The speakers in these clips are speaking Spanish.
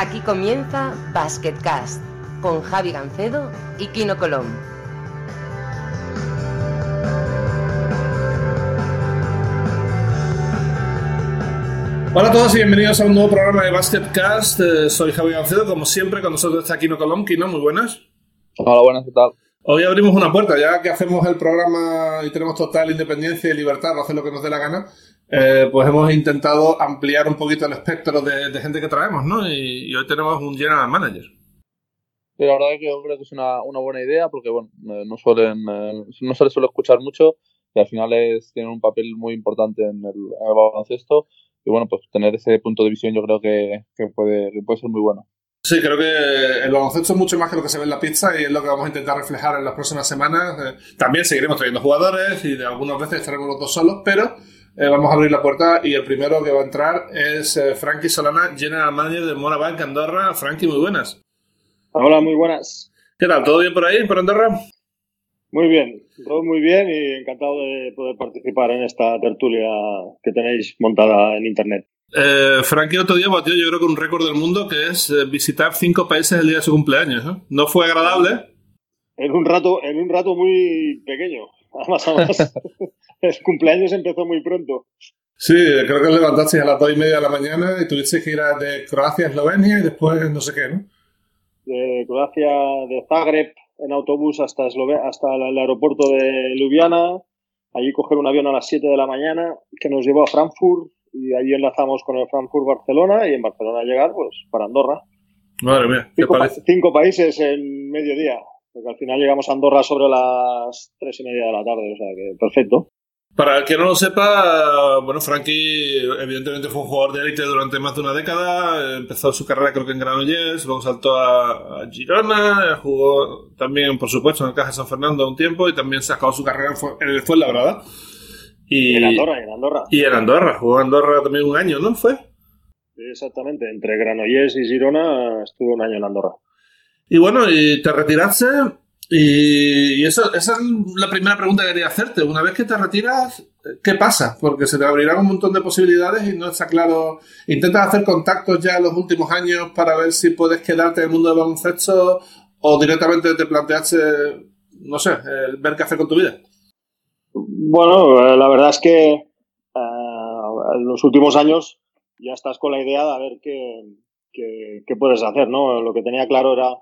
Aquí comienza Basketcast con Javi Gancedo y Kino Colón. Hola a todos y bienvenidos a un nuevo programa de Basketcast. Eh, soy Javi Gancedo, como siempre, con nosotros está Kino Colón. Kino, muy buenas. Hola, buenas, ¿qué tal? Hoy abrimos una puerta, ya que hacemos el programa y tenemos total independencia y libertad para hacer lo que nos dé la gana, eh, pues hemos intentado ampliar un poquito el espectro de, de gente que traemos, ¿no? Y, y, hoy tenemos un general manager. Sí, la verdad es que yo creo que es una, una buena idea porque, bueno, eh, no suelen, eh, no se les suele escuchar mucho y al final es, tienen un papel muy importante en el, en el baloncesto y, bueno, pues tener ese punto de visión yo creo que, que, puede, que puede ser muy bueno. Sí, creo que el baloncesto es mucho más que lo que se ve en la pizza y es lo que vamos a intentar reflejar en las próximas semanas. Eh, también seguiremos trayendo jugadores y de algunas veces estaremos los dos solos, pero eh, vamos a abrir la puerta y el primero que va a entrar es eh, Frankie Solana, General Manager de Morabank Andorra. Frankie, muy buenas. Hola, muy buenas. ¿Qué tal? ¿Todo bien por ahí, por Andorra? Muy bien, todo muy bien y encantado de poder participar en esta tertulia que tenéis montada en Internet. Eh, Frankie otro día batió yo creo que un récord del mundo que es visitar cinco países el día de su cumpleaños. ¿No fue agradable? En un rato, en un rato muy pequeño. Además, además el cumpleaños empezó muy pronto. Sí, creo que levantaste a las dos y media de la mañana y tuviste que ir a de Croacia a Eslovenia y después no sé qué, ¿no? De Croacia, de Zagreb, en autobús hasta, Eslove hasta el aeropuerto de Ljubljana, allí coger un avión a las 7 de la mañana que nos llevó a Frankfurt y allí enlazamos con el Frankfurt Barcelona y en Barcelona llegar pues para Andorra. Madre mía, cinco, pa cinco, países en mediodía, porque al final llegamos a Andorra sobre las tres y media de la tarde, o sea que perfecto. Para el que no lo sepa, bueno, Frankie evidentemente fue un jugador de élite durante más de una década, empezó su carrera creo que en Granollers, luego saltó a, Girona, jugó también, por supuesto, en el Caja San Fernando un tiempo y también se acabó su carrera en el Fuenlabrada. Y en Andorra, en Andorra. Y en Andorra, jugó en Andorra también un año, ¿no? ¿Fue? Sí, exactamente, entre Granollers y Girona estuvo un año en Andorra. Y bueno, y te retiraste y, eso, esa es la primera pregunta que quería hacerte. Una vez que te retiras, ¿qué pasa? Porque se te abrirán un montón de posibilidades y no está claro. ¿Intentas hacer contactos ya en los últimos años para ver si puedes quedarte en el mundo del baloncesto o directamente te planteaste, no sé, ver qué hacer con tu vida? Bueno, la verdad es que eh, en los últimos años ya estás con la idea de a ver qué, qué, qué, puedes hacer, ¿no? Lo que tenía claro era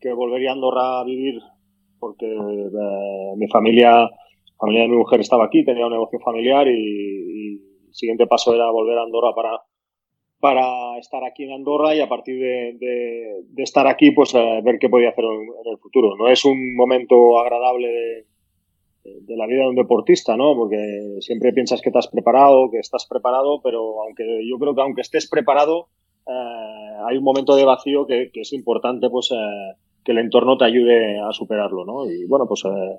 que volvería a Andorra a vivir porque eh, mi familia, familia de mi mujer estaba aquí, tenía un negocio familiar y, el siguiente paso era volver a Andorra para, para estar aquí en Andorra y a partir de, estar aquí, pues eh, ver qué podía hacer en, el futuro. No es un momento agradable de, de la vida de un deportista, ¿no? Porque siempre piensas que te has preparado, que estás preparado, pero aunque yo creo que aunque estés preparado, eh, hay un momento de vacío que, que es importante, pues, eh, que el entorno te ayude a superarlo, ¿no? Y bueno, pues eh,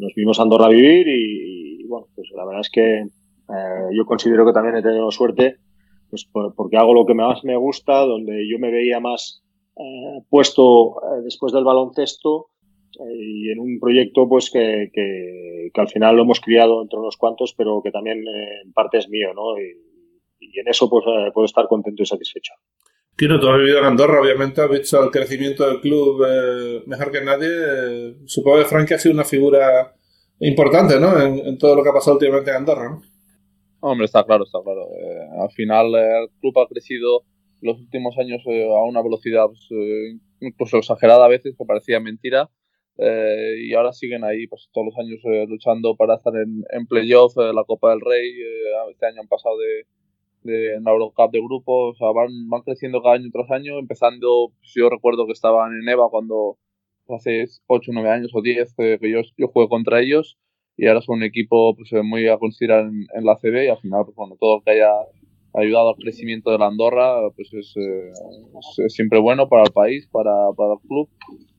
nos vimos a Andorra a vivir y, bueno, pues la verdad es que yo considero que también he tenido suerte, pues por, porque hago lo que más me gusta, donde yo me veía más puesto después del baloncesto y en un proyecto pues que, que, al final lo hemos criado entre unos cuantos, pero que también eh, en parte es mío, ¿no? Y, en eso pues eh, puedo estar contento y satisfecho. Kino, tú has vivido en Andorra, obviamente has visto el crecimiento del club eh, mejor que nadie. Eh, supongo que Frankie ha sido una figura importante, ¿no? En, en, todo lo que ha pasado últimamente en Andorra, ¿no? Hombre, está claro, está claro. al final el club ha crecido los últimos años a una velocidad pues, incluso exagerada a veces, que parecía mentira eh, y ahora siguen ahí pues todos los años eh, luchando para estar en, en playoff, eh, la Copa del Rey, eh, este año han pasado de, de la Eurocup de grupos, o sea, van, van creciendo cada año tras año, empezando, pues yo recuerdo que estaban en EVA cuando hace 8 9 años o 10 que yo, yo jugué contra ellos y ahora son un equipo pues muy a considerar en, en la CB y al final pues bueno, todo que haya ayudado al crecimiento de la Andorra, pues es, eh, es, siempre bueno para el país, para, para el club.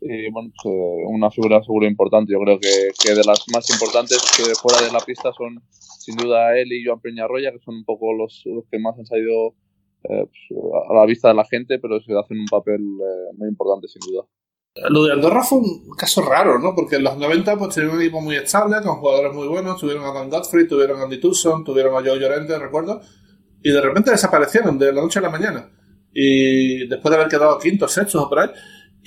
Y bueno, pues, eh, una figura seguro importante. Yo creo que, que de las más importantes que fuera de la pista son sin duda él y Joan Peñarroya, que son un poco los, los que más han salido eh, pues, a la vista de la gente, pero se hacen un papel eh, muy importante sin duda. Lo de Andorra fue un caso raro, ¿no? Porque en los 90 pues tenían un equipo muy estable, con jugadores muy buenos. Tuvieron a Dan Godfrey, tuvieron a Andy Tucson, tuvieron a Joe Llorente, recuerdo y de repente desaparecieron de la noche a la mañana. y después de haber quedado quinto, sexto o por ahí.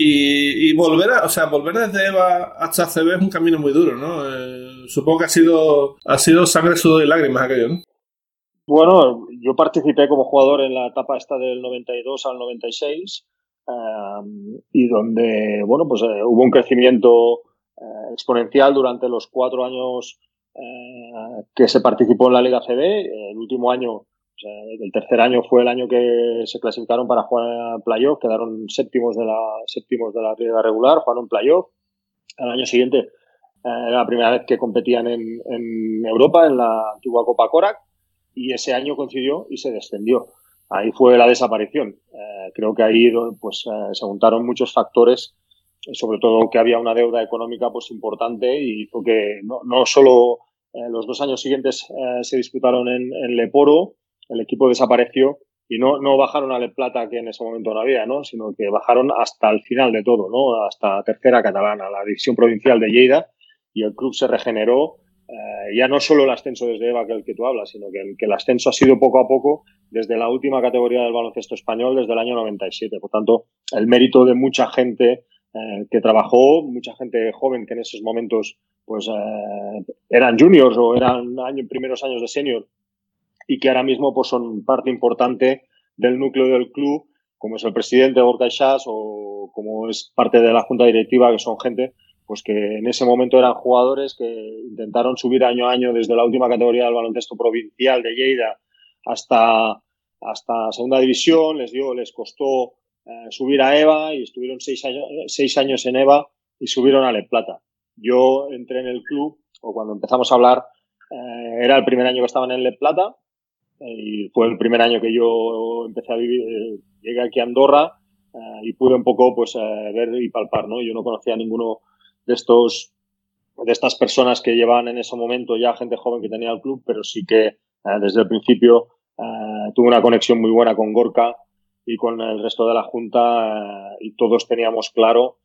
Y, volver a, o sea, volver desde EVA hasta CB es un camino muy duro, ¿no? Eh, supongo que ha sido, ha sido sangre, sudor y lágrimas aquello, ¿no? Bueno, yo participé como jugador en la etapa esta del 92 al 96 eh, y donde, bueno, pues eh, hubo un crecimiento exponencial durante los cuatro años que se participó en la Liga CB. El último año el tercer año fue el año que se clasificaron para jugar playoff, quedaron séptimos de la, séptimos de la liga regular, jugaron playoff. El año siguiente eh, era la primera vez que competían en, en, Europa, en la antigua Copa Korak, y ese año coincidió y se descendió. Ahí fue la desaparición. Eh, creo que ahí pues, eh, se juntaron muchos factores, sobre todo que había una deuda económica pues, importante y hizo que no, no solo los dos años siguientes se disputaron en, en Leporo, el equipo desapareció y no, no bajaron a Le Plata, que en ese momento no había, ¿no? sino que bajaron hasta el final de todo, ¿no? hasta tercera catalana, la división provincial de Lleida, y el club se regeneró. Eh, ya no solo el ascenso desde EVA, que el que tú hablas, sino que el, que el ascenso ha sido poco a poco desde la última categoría del baloncesto español, desde el año 97. Por tanto, el mérito de mucha gente eh, que trabajó, mucha gente joven que en esos momentos pues eh, eran juniors o eran primeros años de senior y que ahora mismo pues, son parte importante del núcleo del club, como es el presidente Gorka Ishas o como es parte de la junta directiva, que son gente pues que en ese momento eran jugadores que intentaron subir año a año desde la última categoría del baloncesto provincial de Lleida hasta, hasta segunda división, les dio, les costó eh, subir a EVA y estuvieron seis años, seis años en EVA y subieron a Le Plata. Yo entré en el club, o cuando empezamos a hablar, eh, era el primer año que estaban en Le Plata, y fue el primer año que yo empecé a vivir, eh, llegué aquí a Andorra eh, y pude un poco pues eh, ver y palpar, ¿no? Yo no conocía a ninguno de estos de estas personas que llevaban en ese momento ya gente joven que tenía el club, pero sí que desde el principio tuve una conexión muy buena con Gorka y con el resto de la junta y todos teníamos claro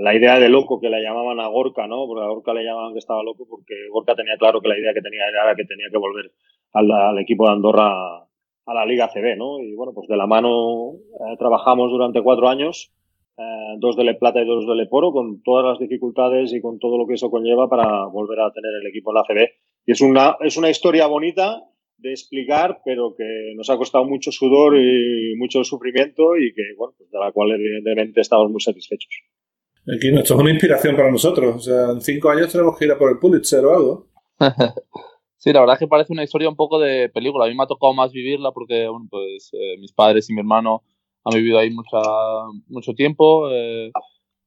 la idea de loco que le llamaban a Gorka, ¿no? Porque a Gorka le llamaban que estaba loco porque Gorka tenía claro que la idea que tenía era que tenía que volver al, equipo de Andorra a la Liga CB, ¿no? Y bueno, pues de la mano eh, trabajamos durante cuatro años, eh, dos de Le Plata y dos de Le Poro, con todas las dificultades y con todo lo que eso conlleva para volver a tener el equipo en la CB. Y es una, es una historia bonita de explicar, pero que nos ha costado mucho sudor y mucho sufrimiento y que, bueno, pues de la cual evidentemente estamos muy satisfechos. Aquí esto es una inspiración para nosotros. O sea, en cinco años tenemos que ir a por el Pulitzer o algo. Sí, la verdad es que parece una historia un poco de película. A mí me ha tocado más vivirla porque, bueno, pues eh, mis padres y mi hermano han vivido ahí mucha, mucho tiempo. Eh,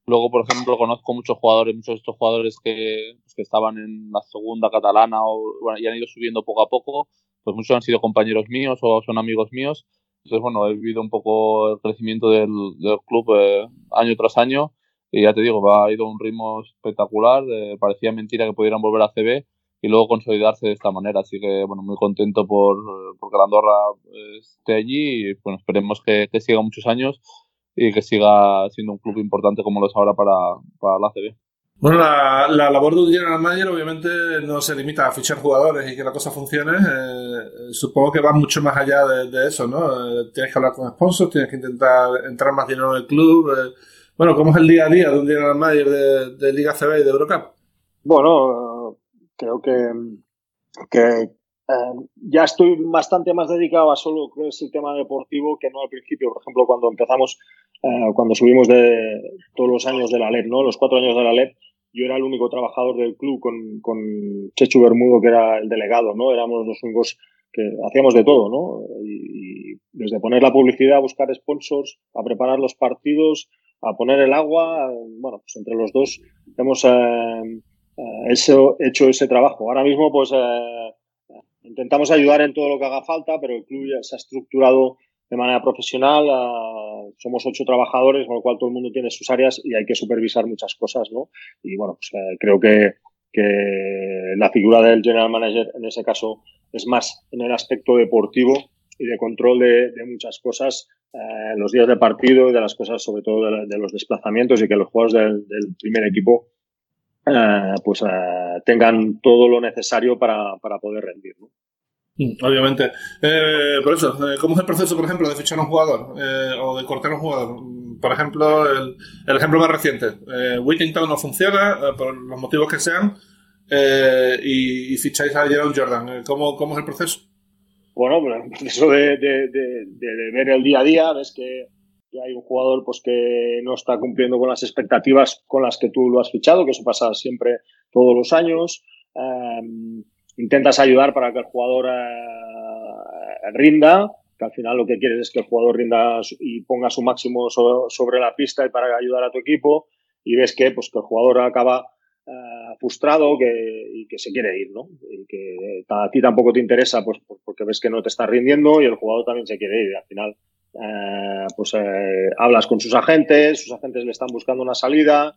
luego, por ejemplo, conozco muchos jugadores, muchos de estos jugadores que, pues, que estaban en la segunda catalana o, y han ido subiendo poco a poco. Pues muchos han sido compañeros míos o son amigos míos. Entonces, bueno, he vivido un poco el crecimiento del, del club eh, año tras año. Y ya te digo, ha ido a un ritmo espectacular. parecía mentira que pudieran volver a CB y luego consolidarse de esta manera. Así que, bueno, muy contento por, que la Andorra esté allí y, bueno, esperemos que, siga muchos años y que siga siendo un club importante como lo es ahora para, para la CB. Bueno, la, labor de un general manager obviamente no se limita a fichar jugadores y que la cosa funcione. Eh, supongo que va mucho más allá de, eso, ¿no? Eh, tienes que hablar con sponsors, tienes que intentar entrar más dinero en el club. Eh, bueno, ¿cómo es el día a día de un general manager de, de Liga CB y de Eurocup? Bueno, creo que, que eh, ya estoy bastante más dedicado a solo es el tema deportivo que no al principio. Por ejemplo, cuando empezamos, eh, cuando subimos de todos los años de la LEP, ¿no? Los cuatro años de la LEP, yo era el único trabajador del club con, con Chechu Bermudo, que era el delegado, ¿no? Éramos los únicos que hacíamos de todo, ¿no? Y, desde poner la publicidad, a buscar sponsors, a preparar los partidos, a poner el agua, bueno, pues entre los dos hemos eh, eh, eso, hecho ese trabajo. Ahora mismo, pues eh, intentamos ayudar en todo lo que haga falta, pero el club ya se ha estructurado de manera profesional. Eh, somos ocho trabajadores, con lo cual todo el mundo tiene sus áreas y hay que supervisar muchas cosas, ¿no? Y bueno, pues creo que, que la figura del general manager en ese caso es más en el aspecto deportivo y de control de, muchas cosas en los días de partido y de las cosas, sobre todo de, los desplazamientos y que los juegos del, del primer equipo eh, pues eh, tengan todo lo necesario para, para poder rendir. ¿no? Mm, obviamente. Eh, por eso, eh, ¿cómo es el proceso, por ejemplo, de fichar a un jugador eh, o de cortar a un jugador? Mm, por ejemplo, el, ejemplo más reciente. Whittington no funciona por los motivos que sean y, ficháis a Jerome Jordan. ¿Cómo, ¿Cómo, es el proceso? Bueno, pues el proceso de, ver el día a día, ves que, hay un jugador pues que no está cumpliendo con las expectativas con las que tú lo has fichado, que eso pasa siempre todos los años. Em, intentas ayudar para que el jugador eh, rinda, que al final lo que quieres es que el jugador rinda y ponga su máximo sobre, la pista y para ayudar a tu equipo y ves que, pues, que el jugador acaba eh, frustrado que, y que se quiere ir, ¿no? Y que a ti tampoco te interesa pues, porque ves que no te está rindiendo y el jugador también se quiere ir. Y al final, eh, pues hablas con sus agentes, sus agentes le están buscando una salida,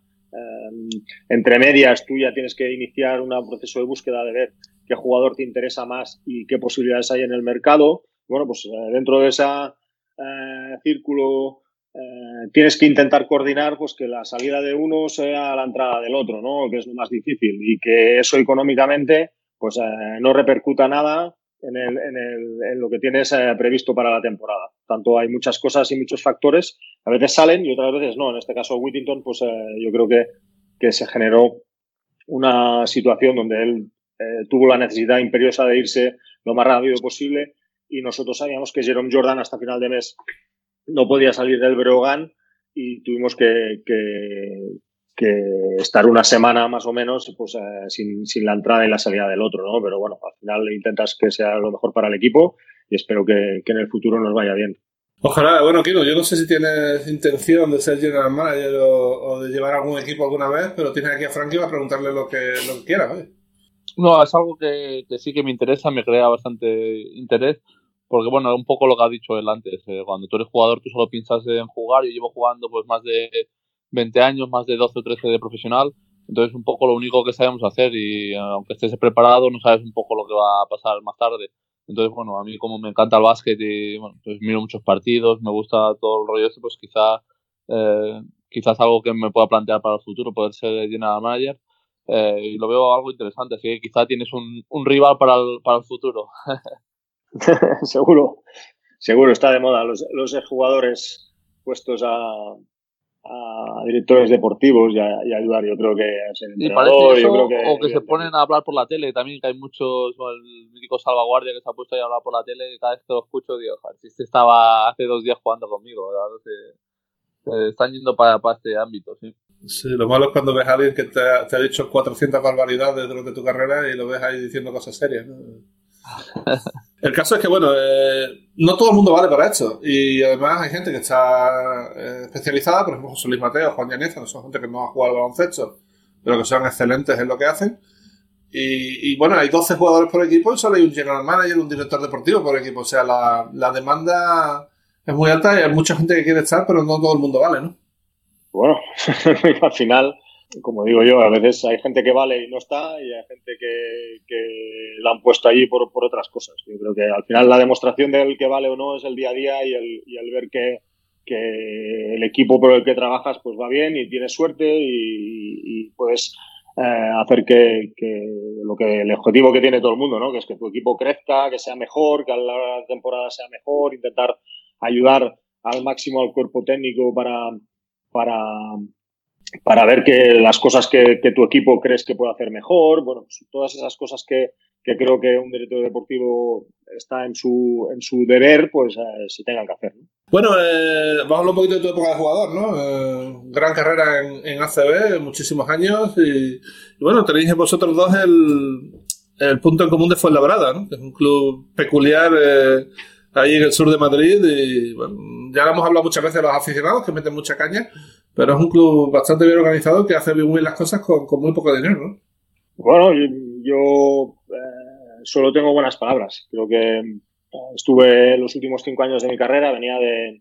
entre medias tú ya tienes que iniciar un proceso de búsqueda de ver qué jugador te interesa más y qué posibilidades hay en el mercado. Bueno, pues eh, dentro de ese eh, círculo eh, tienes que intentar coordinar pues que la salida de uno sea la entrada del otro, ¿no? Que es lo más difícil y que eso económicamente pues no repercuta nada en, el, en, el, en lo que tienes previsto para la temporada. Tanto hay muchas cosas y muchos factores, a veces salen y otras veces no. En este caso Whittington, pues yo creo que, que se generó una situación donde él eh, tuvo la necesidad imperiosa de irse lo más rápido posible y nosotros sabíamos que Jerome Jordan hasta final de mes no podía salir del Breogán y tuvimos que, estar una semana más o menos pues, eh, sin, la entrada y la salida del otro, ¿no? Pero bueno, al final intentas que sea lo mejor para el equipo y espero que, en el futuro nos vaya bien. Ojalá, bueno, Kino, yo no sé si tienes intención de ser general manager o, de llevar algún equipo alguna vez, pero tienes aquí a Frankie para preguntarle lo que, lo que quiera, no, es algo que, sí que me interesa, me crea bastante interés, porque bueno, un poco lo que ha dicho él antes, eh, cuando tú eres jugador tú solo piensas en jugar, yo llevo jugando pues más de 20 años, más de 12 o 13 de profesional, entonces un poco lo único que sabemos hacer y eh, aunque estés preparado no sabes un poco lo que va a pasar más tarde. Entonces, bueno, a mí como me encanta el básquet y bueno, pues miro muchos partidos, me gusta todo el rollo pues quizá, eh, quizás algo que me pueda plantear para el futuro, poder ser general manager. Eh, y lo veo algo interesante, así que quizá tienes un, un rival para el, para el futuro. seguro, seguro está de moda los, los jugadores puestos a, a directores deportivos y a, ayudar. Yo creo que entrenador, yo creo que, o que se ponen a hablar por la tele también, que hay muchos, el mítico salvaguardia que se ha puesto a hablar por la tele, y cada vez que lo escucho digo, si este estaba hace dos días jugando conmigo, se, están yendo para, para este ámbito, sí. Sí, lo malo es cuando ves a alguien que te ha, te ha dicho 400 barbaridades durante tu carrera y lo ves ahí diciendo cosas serias. El caso es que, bueno, eh, no todo el mundo vale para esto. Y además hay gente que está eh, especializada, por ejemplo, José Luis Mateo, Juan Yaneza, son gente que no ha jugado al baloncesto, pero que son excelentes en lo que hacen. Y, bueno, hay 12 jugadores por equipo y solo hay un general manager, un director deportivo por equipo. O sea, la, la demanda es muy alta y hay mucha gente que quiere estar, pero no todo el mundo vale, ¿no? bueno, al final, como digo yo, a veces hay gente que vale y no está y hay gente que, que la han puesto allí por, por, otras cosas. Yo creo que al final la demostración del que vale o no es el día a día y el, y el ver que, que el equipo por el que trabajas pues va bien y tienes suerte y, puedes eh, hacer que, que, lo que el objetivo que tiene todo el mundo, ¿no? que es que tu equipo crezca, que sea mejor, que a la temporada sea mejor, intentar ayudar al máximo al cuerpo técnico para, para, para ver que las cosas que, tu equipo crees que puede hacer mejor, bueno, pues todas esas cosas que, creo que un director deportivo está en su, en su deber, pues eh, se tengan que hacer. Bueno, eh, vamos a hablar un poquito de tu época de jugador, ¿no? Eh, gran carrera en, en, ACB, muchísimos años, y, bueno, tenéis vosotros dos el, el punto en común de Fuenlabrada, ¿no? Que es un club peculiar ahí en el sur de Madrid y bueno, ya hemos hablado muchas veces de los aficionados que meten mucha caña, pero es un club bastante bien organizado que hace muy bien las cosas con, muy poco dinero, ¿no? Bueno, yo, eh, solo tengo buenas palabras. Creo que eh, estuve los últimos cinco años de mi carrera, venía de,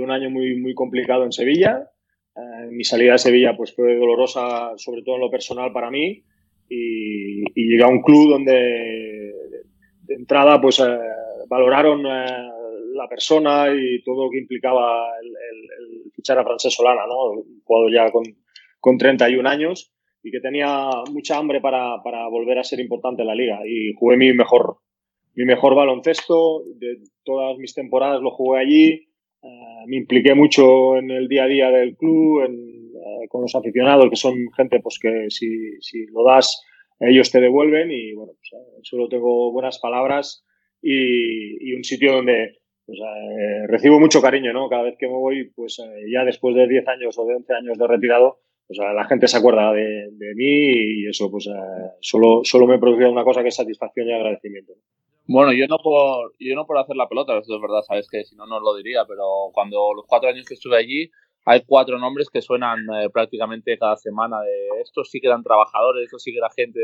un año muy, muy complicado en Sevilla. Eh, mi salida de Sevilla pues fue dolorosa, sobre todo en lo personal para mí, y, y llegué a un club donde de entrada pues valoraron eh, la persona y todo lo que implicaba el, fichar a Francesc Solana, ¿no? Un jugador ya con, con 31 años y que tenía mucha hambre para, para, volver a ser importante en la liga. Y jugué mi mejor, mi mejor baloncesto, de todas mis temporadas lo jugué allí, eh, me impliqué mucho en el día a día del club, eh, con los aficionados, que son gente pues que si, si lo das, ellos te devuelven y bueno, pues, eh, solo tengo buenas palabras y, y un sitio donde pues, recibo mucho cariño, ¿no? Cada vez que me voy, pues ya después de 10 años o de 11 años de retirado, pues la gente se acuerda de, de mí y eso pues solo, solo me produce una cosa que es satisfacción y agradecimiento. Bueno, yo no por, yo no por hacer la pelota, eso es verdad, sabes que si no, no lo diría, pero cuando los cuatro años que estuve allí, hay cuatro nombres que suenan eh, prácticamente cada semana de estos sí que eran trabajadores, estos sí que era gente,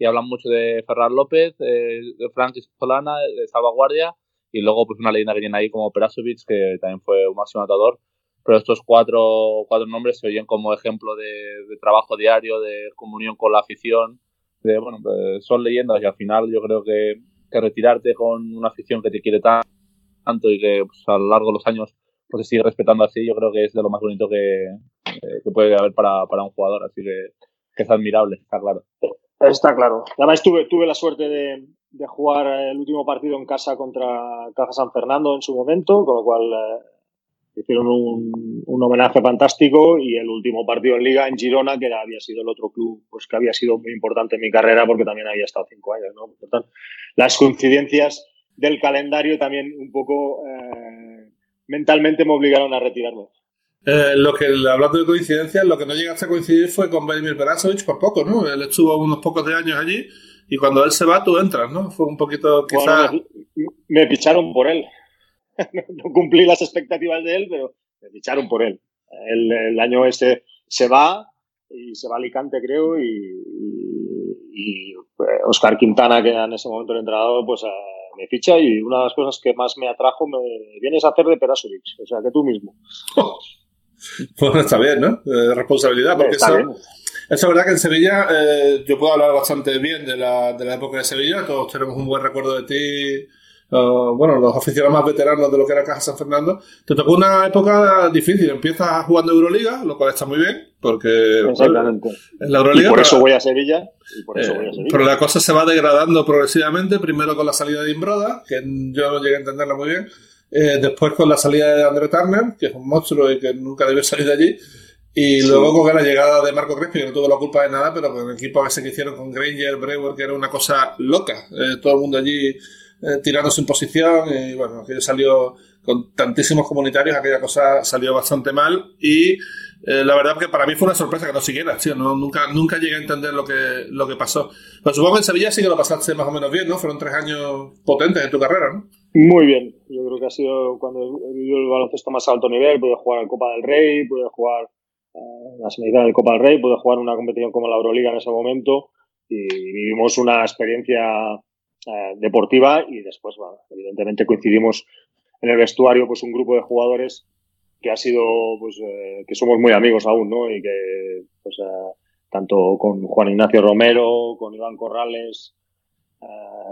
y hablan mucho de Ferran López, eh, de Frank Solana, de Salvaguardia, y luego pues una leyenda que tiene ahí como Perasovic, que también fue un máximo atador, pero estos cuatro, cuatro nombres se oyen como ejemplo de, de trabajo diario, de comunión con la afición, de, bueno, pues son leyendas y al final yo creo que que retirarte con una afición que te quiere tanto y que pues, a lo largo de los años pues, se sigue respetando así, yo creo que es de lo más bonito que, eh, que puede haber para, para, un jugador. Así que, que, es admirable, está claro. Está claro. Además tuve, tuve la suerte de, de jugar el último partido en casa contra Caja San Fernando en su momento, con lo cual eh, hicieron un, un, homenaje fantástico y el último partido en liga en Girona, que había sido el otro club pues que había sido muy importante en mi carrera porque también había estado cinco años. ¿no? Por tanto, las coincidencias del calendario también un poco eh, mentalmente me obligaron a retirarme. Eh, lo que, hablando de coincidencias, lo que no llegaste a coincidir fue con Vladimir Perasovic por poco, ¿no? Él estuvo unos pocos de años allí y cuando él se va tú entras, ¿no? Fue un poquito quizás... Bueno, me picharon por él. no cumplí las expectativas de él, pero me ficharon por él. El, el año este se va y se va a Alicante, creo, y, y, y Oscar Quintana, que era en ese momento el entrenador, pues uh, me ficha y una de las cosas que más me atrajo me vienes a hacer de Perasovic, o sea, que tú mismo. Bueno, está bien, ¿no? Eh, responsabilidad, porque eso, bien. Es verdad que en Sevilla eh, yo puedo hablar bastante bien de la, de la época de Sevilla, todos tenemos un buen recuerdo de ti Uh, bueno, los aficionados más veteranos de lo que era Caja San Fernando, te tocó una época difícil. Empiezas jugando Euroliga, lo cual está muy bien, porque Exactamente. en la Euroliga. Y por eso voy a Sevilla. Y por eso eh, voy a Sevilla. Pero la cosa se va degradando progresivamente, primero con la salida de Imbroda, que yo no llegué a entenderla muy bien. Eh, después con la salida de André Turner, que es un monstruo y que nunca debió salir de allí. Y sí. luego con la llegada de Marco Crespi, que no tuvo la culpa de nada, pero con el equipo ese que hicieron con Granger, Brewer, que era una cosa loca. Eh, todo el mundo allí eh, tirándose en posición y bueno, aquello salió con tantísimos comunitarios, aquella cosa salió bastante mal y eh, la verdad que para mí fue una sorpresa que no siguiera, tío, no, nunca, nunca llegué a entender lo que, lo que pasó. Pero supongo que en Sevilla sí que lo pasaste más o menos bien, ¿no? Fueron tres años potentes en tu carrera, ¿no? Muy bien, yo creo que ha sido cuando he vivido el baloncesto más alto nivel, pude jugar en Copa del Rey, pude jugar la semifinal de Copa del Rey, pude jugar una competición como la Euroliga en ese momento y vivimos una experiencia eh, deportiva y después, bueno, evidentemente coincidimos en el vestuario, pues un grupo de jugadores que ha sido, pues, eh, que somos muy amigos aún, ¿no? Y que, pues, eh, tanto con Juan Ignacio Romero, con Iván Corrales,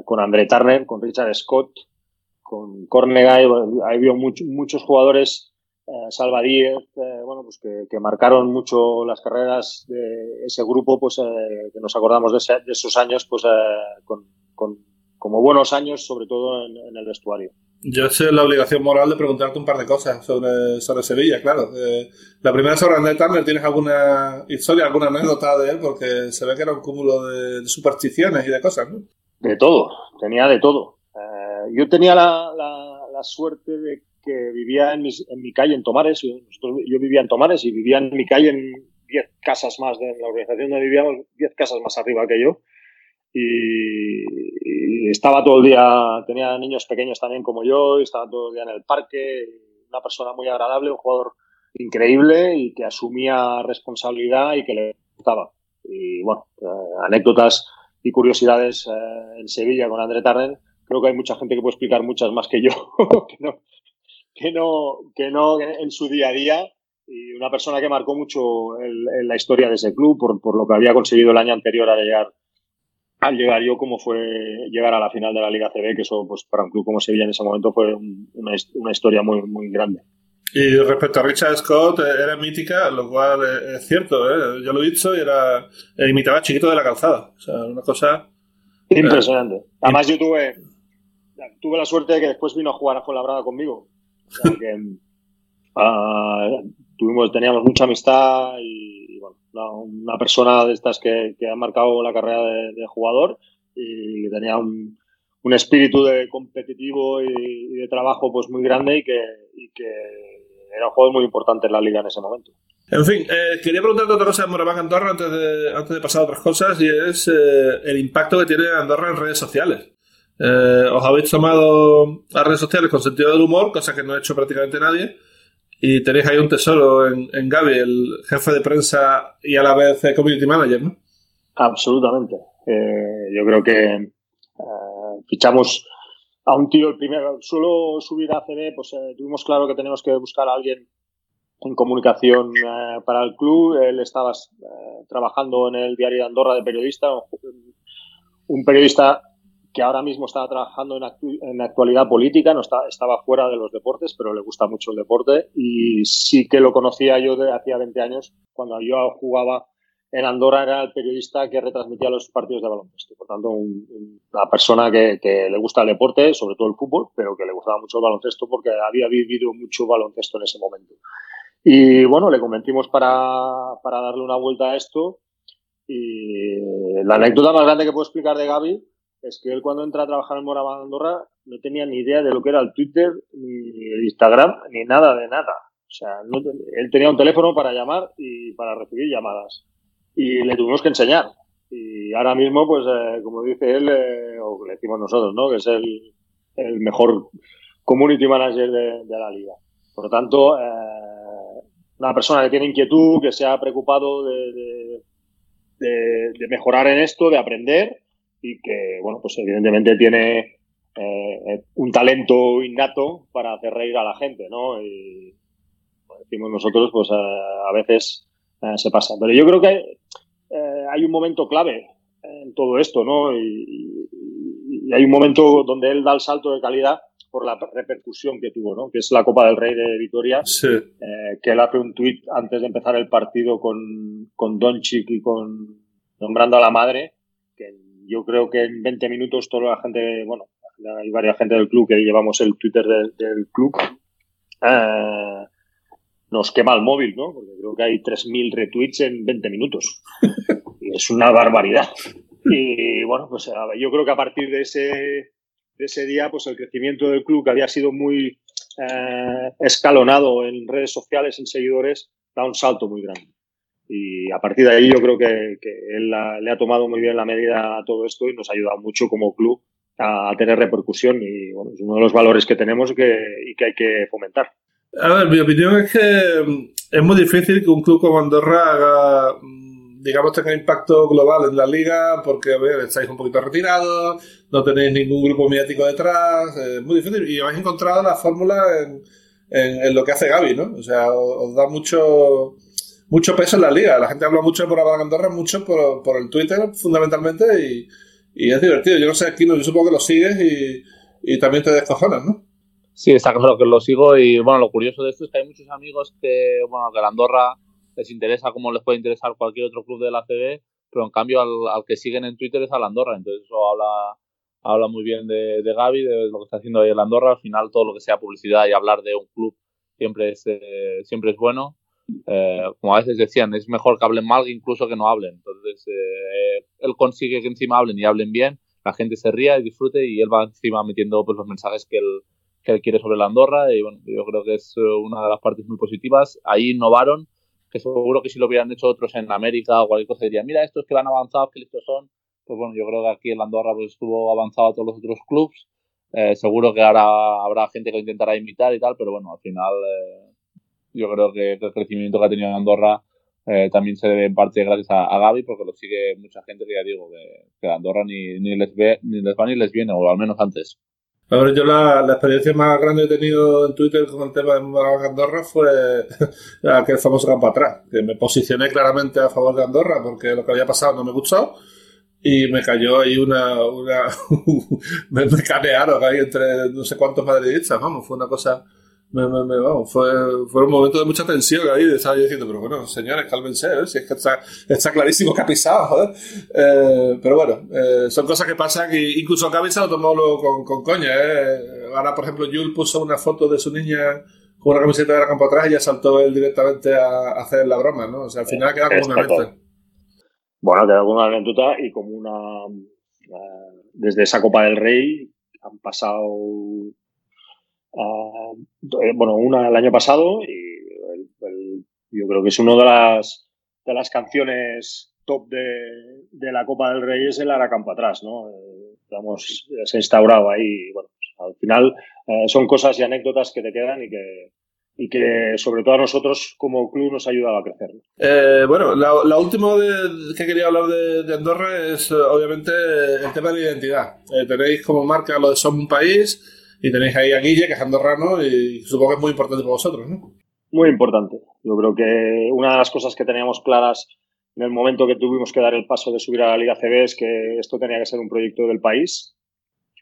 con André Turner, con Richard Scott, con Cornegay, ha habido much, muchos jugadores, Salva Díez, bueno, pues que, que, marcaron mucho las carreras de ese grupo, pues que nos acordamos de, ese, de esos años, pues con, con como buenos años, sobre todo en, en el vestuario. Yo sé la obligación moral de preguntarte un par de cosas sobre, sobre Sevilla, claro. Eh, la primera sobre André Turner, ¿tienes alguna historia, alguna anécdota de él? Porque se ve que era un cúmulo de, de supersticiones y de cosas, ¿no? De todo, tenía de todo. Eh, yo tenía la, la, la, suerte de que vivía en, en mi calle, en Tomares. Yo, yo, vivía en Tomares y vivía en mi calle en 10 casas más de la organización donde vivíamos, 10 casas más arriba que yo y, y, estaba todo el día, tenía niños pequeños también como yo, y estaba todo el día en el parque, una persona muy agradable, un jugador increíble y que asumía responsabilidad y que le gustaba. Y bueno, eh, anécdotas y curiosidades eh, en Sevilla con André Tarren, creo que hay mucha gente que puede explicar muchas más que yo, que, no, que, no, que no en su día a día y una persona que marcó mucho el, el la historia de ese club por, por lo que había conseguido el año anterior a llegar al llegar yo como fue llegar a la final de la Liga CB, que eso pues para un club como Sevilla en ese momento fue un, una, una, historia muy, muy grande. Y respecto a Richard Scott, eh, era mítica, lo cual es cierto, ¿eh? yo lo he dicho, y era, imitaba a Chiquito de la Calzada, o sea, una cosa... Impresionante. Eh, Además yo tuve, tuve la suerte de que después vino a jugar a Fuenlabrada conmigo. Que, uh, tuvimos, teníamos mucha amistad y, bueno, una, persona de estas que, que ha marcado la carrera de, de jugador y tenía un, un espíritu de competitivo y, de trabajo pues muy grande y que, y que, era un juego muy importante en la liga en ese momento. En fin, eh, quería preguntarte otra cosa de Moraván Andorra antes de, antes de pasar a otras cosas y es eh, el impacto que tiene Andorra en redes sociales. Eh, os habéis tomado las redes sociales con sentido del humor, cosa que no ha hecho prácticamente nadie. Y tenéis ahí un tesoro en, en Gaby, el jefe de prensa y a la vez community manager, ¿no? Absolutamente. yo creo que fichamos a un tío el primero. Suelo subir a CB, pues tuvimos claro que tenemos que buscar a alguien en comunicación para el club. Él estaba trabajando en el diario de Andorra de periodista, un periodista que ahora mismo estaba trabajando en, actualidad política, no está, estaba fuera de los deportes, pero le gusta mucho el deporte y sí que lo conocía yo de hacía 20 años, cuando yo jugaba en Andorra era el periodista que retransmitía los partidos de baloncesto. Por tanto, una persona que, le gusta el deporte, sobre todo el fútbol, pero que le gustaba mucho el baloncesto porque había vivido mucho baloncesto en ese momento. Y bueno, le convencimos para, para darle una vuelta a esto. Y la anécdota más grande que puedo explicar de Gaby es que él cuando entra a trabajar en Moraván Andorra no tenía ni idea de lo que era el Twitter, ni el Instagram, ni nada de nada. O sea, él tenía un teléfono para llamar y para recibir llamadas. Y le tuvimos que enseñar. Y ahora mismo, pues, eh, como dice él, eh, o le decimos nosotros, ¿no? Que es el, mejor community manager de, la liga. Por lo tanto, eh, una persona que tiene inquietud, que se ha preocupado de, de mejorar en esto, de aprender y que, bueno, pues evidentemente tiene eh, un talento innato para hacer reír a la gente, ¿no? Y como decimos nosotros, pues a, veces eh, se pasa. Pero yo creo que eh, hay un momento clave en todo esto, ¿no? Y, hay un momento donde él da el salto de calidad por la repercusión que tuvo, ¿no? Que es la Copa del Rey de Vitoria, sí. que él hace un tuit antes de empezar el partido con, con Doncic y con nombrando a la madre, yo creo que en 20 minutos toda la gente, bueno, hay varias gente del club que llevamos el Twitter del, club, eh, nos quema el móvil, ¿no? Porque creo que hay 3.000 retweets en 20 minutos. y es una barbaridad. Y bueno, pues yo creo que a partir de ese, de ese día, pues el crecimiento del club, que había sido muy eh, escalonado en redes sociales, en seguidores, da un salto muy grande. Y a partir de ahí yo creo que, él le ha tomado muy bien la medida a todo esto y nos ha ayudado mucho como club a, tener repercusión y bueno, es uno de los valores que tenemos que, y que hay que fomentar. A ver, mi opinión es que mm, es muy difícil que un club como Andorra haga, mm, digamos, tenga impacto global en la liga porque a ver, estáis un poquito retirados, no tenéis ningún grupo mediático detrás, es muy difícil y habéis encontrado la fórmula en, en, lo que hace Gaby, ¿no? O sea, os da mucho mucho peso en la liga. La gente habla mucho por Andorra, mucho por, por el Twitter, fundamentalmente, y, y, es divertido. Yo no sé, aquí yo supongo que lo sigues y, y también te descojonas, ¿no? Sí, está claro que lo sigo y bueno, lo curioso de esto es que hay muchos amigos que, bueno, que la Andorra les interesa como les puede interesar cualquier otro club de la CB, pero en cambio al, que siguen en Twitter es a la Andorra, entonces eso habla, habla muy bien de, de Gaby, de lo que está haciendo ahí en Andorra, al final todo lo que sea publicidad y hablar de un club siempre es, eh, siempre es bueno eh, como a veces decían, es mejor que hablen mal incluso que no hablen. Entonces, eh, él consigue que encima hablen y hablen bien, la gente se ría y disfrute y él va encima metiendo pues, los mensajes que él, que él quiere sobre la Andorra y bueno, yo creo que es eh, una de las partes muy positivas. Ahí innovaron, que seguro que si lo hubieran hecho otros en América o cualquier cosa dirían, mira, estos que van avanzados, que listos son. Pues bueno, yo creo que aquí en la Andorra pues, estuvo avanzado a todos los otros clubs. seguro que ahora habrá gente que lo intentará imitar y tal, pero bueno, al final yo creo que el crecimiento que ha tenido en Andorra eh, también se debe en parte gracias a, a, Gaby, porque lo sigue mucha gente que ya digo que, que Andorra ni, ni, les ve, ni les va ni les viene, o al menos antes. A ver, yo la, la, experiencia más grande que he tenido en Twitter con el tema de Andorra fue aquel famoso campo atrás, que me posicioné claramente a favor de Andorra porque lo que había pasado no me gustó y me cayó ahí una... una me, me canearon ahí entre no sé cuántos madridistas, vamos, fue una cosa me, me, vamos, fue, fue un momento de mucha tensión ahí, estaba yo diciendo, pero bueno, señores, cálmense, ¿eh? si es que está, está clarísimo que ha pisado, joder. Eh, pero bueno, eh, son cosas que pasan y incluso Gaby se lo tomó con, con coña, ¿eh? Ahora, por ejemplo, Jules puso una foto de su niña con una camiseta de la campo atrás y ya saltó él directamente a, hacer la broma, ¿no? O sea, al final queda como una anécdota. Bueno, queda como una anécdota y como una... desde esa Copa del Rey han pasado eh, bueno, una el año pasado y yo creo que es una de las, de las canciones top de, de la Copa del Rey es el Aracampo atrás, ¿no? Eh, se ha instaurado ahí. Bueno, pues, al final eh, son cosas y anécdotas que te quedan y que, y que sobre todo a nosotros como club nos ha ayudado a crecer. bueno, la, última que quería hablar de, Andorra es obviamente el tema de la identidad. tenéis como marca lo de Somos un país, y tenéis ahí a Guille, que es andorrano, y supongo que es muy importante para vosotros, ¿no? Muy importante. Yo creo que una de las cosas que teníamos claras en el momento que tuvimos que dar el paso de subir a la Liga CB es que esto tenía que ser un proyecto del país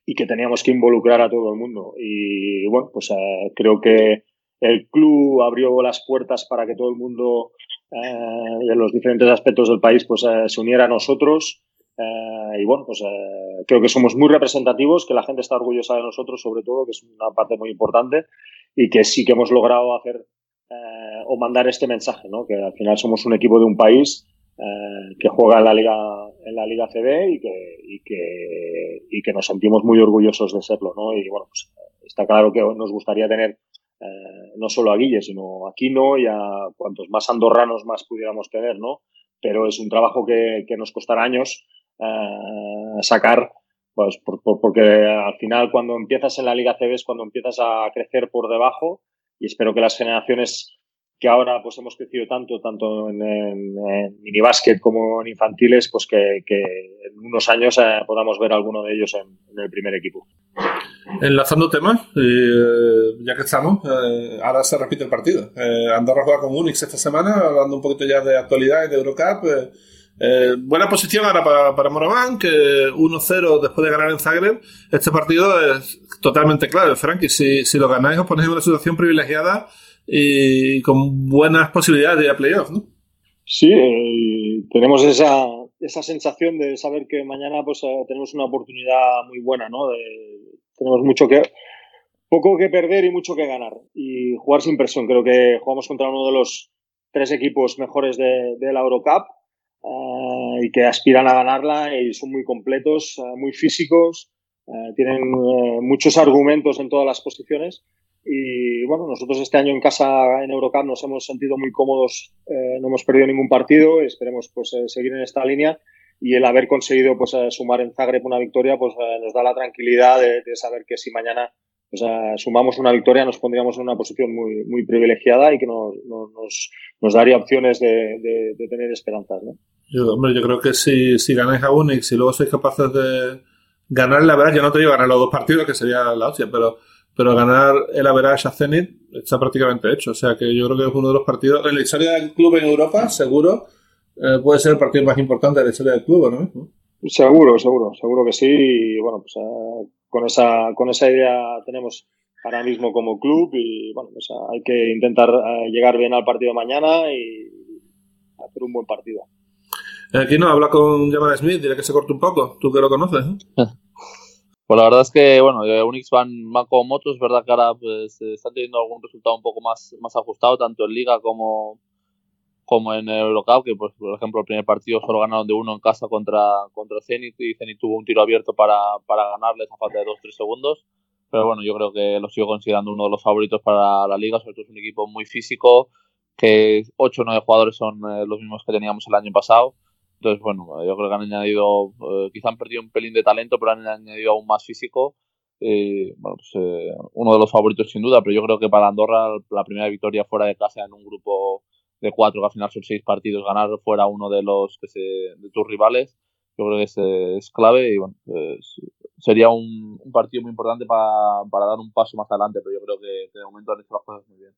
y que teníamos que involucrar a todo el mundo. Y bueno, pues eh, creo que el club abrió las puertas para que todo el mundo eh, en los diferentes aspectos del país pues eh, se uniera a nosotros eh, y bueno, pues eh, creo que somos muy representativos, que la gente está orgullosa de nosotros, sobre todo, que es una parte muy importante, y que sí que hemos logrado hacer eh, o mandar este mensaje, ¿no? Que al final somos un equipo de un país que juega en la liga en la liga CB y que, y que y que nos sentimos muy orgullosos de serlo, ¿no? Y bueno, pues está claro que nos gustaría tener no solo a Guille, sino a Quino y a cuantos más andorranos más pudiéramos tener, ¿no? Pero es un trabajo que, que nos costará años eh, sacar, pues porque al final cuando empiezas en la Liga CB es cuando empiezas a crecer por debajo y espero que las generaciones que ahora pues hemos crecido tanto, tanto en, en, minibásquet como en infantiles, pues que, en unos años eh, podamos ver alguno de ellos en, el primer equipo. Enlazando temas, eh, ya que estamos, ahora se repite el partido. Andorra juega con Unix esta semana, hablando un poquito ya de actualidad y de Eurocup. Eh, buena posición ahora para, para Moraván, que 1-0 después de ganar en Zagreb. Este partido es totalmente claro, Frankie. Si, si lo ganáis, os ponéis en una situación privilegiada y con buenas posibilidades de ir playoff, ¿no? Sí, eh, tenemos esa, esa sensación de saber que mañana pues eh, tenemos una oportunidad muy buena, ¿no? tenemos mucho que poco que perder y mucho que ganar y jugar sin presión. Creo que jugamos contra uno de los tres equipos mejores de, de la Eurocup eh, y que aspiran a ganarla y son muy completos, eh, muy físicos, eh, tienen muchos argumentos en todas las posiciones. Y bueno, nosotros este año en casa en Eurocup nos hemos sentido muy cómodos, no hemos perdido ningún partido, esperemos pues seguir en esta línea y el haber conseguido pues sumar en Zagreb una victoria pues nos da la tranquilidad de, saber que si mañana pues, sumamos una victoria nos pondríamos en una posición muy, muy privilegiada y que nos, nos, nos daría opciones de, de tener esperanzas. ¿no? Yo, hombre, yo creo que si, si ganáis a Unix y luego sois capaces de ganar la verdad, yo no te digo ganar los dos partidos, que sería la hostia, pero, pero ganar el average a Zenit está prácticamente hecho. O sea que yo creo que es uno de los partidos, en la historia del club en Europa, seguro, eh, puede ser el partido más importante de la historia del club, ¿no? Seguro, seguro, seguro que sí. Y bueno, pues eh, con, esa, con esa idea tenemos ahora mismo como club y bueno, pues eh, hay que intentar llegar bien al partido mañana y hacer un buen partido. Aquí no, habla con Jamal Smith, dile que se corte un poco, tú que lo conoces. Pues la verdad es que, bueno, eh, Unix van, van como motos, es verdad que ahora pues, están teniendo algún resultado un poco más, más ajustado, tanto en Liga como, como en el Eurocup, que pues, por ejemplo el primer partido solo ganaron de uno en casa contra, contra Zenit y Zenit tuvo un tiro abierto para, para ganarles a falta de 2-3 segundos. Pero bueno, yo creo que lo sigo considerando uno de los favoritos para la liga, sobre todo es un equipo muy físico, que 8 o 9 jugadores son eh, los mismos que teníamos el año pasado entonces, bueno, yo creo que han añadido, eh, quizá han perdido un pelín de talento, pero han añadido aún más físico. Bueno, pues, eh, uno de los favoritos sin duda, pero yo creo que para Andorra la primera victoria fuera de casa en un grupo de cuatro, que al final son seis partidos, ganar fuera uno de los que se, de tus rivales, yo creo que es, es clave y bueno, pues, sería un, un, partido muy importante para, para, dar un paso más adelante, pero yo creo que, de momento han hecho las cosas muy bien.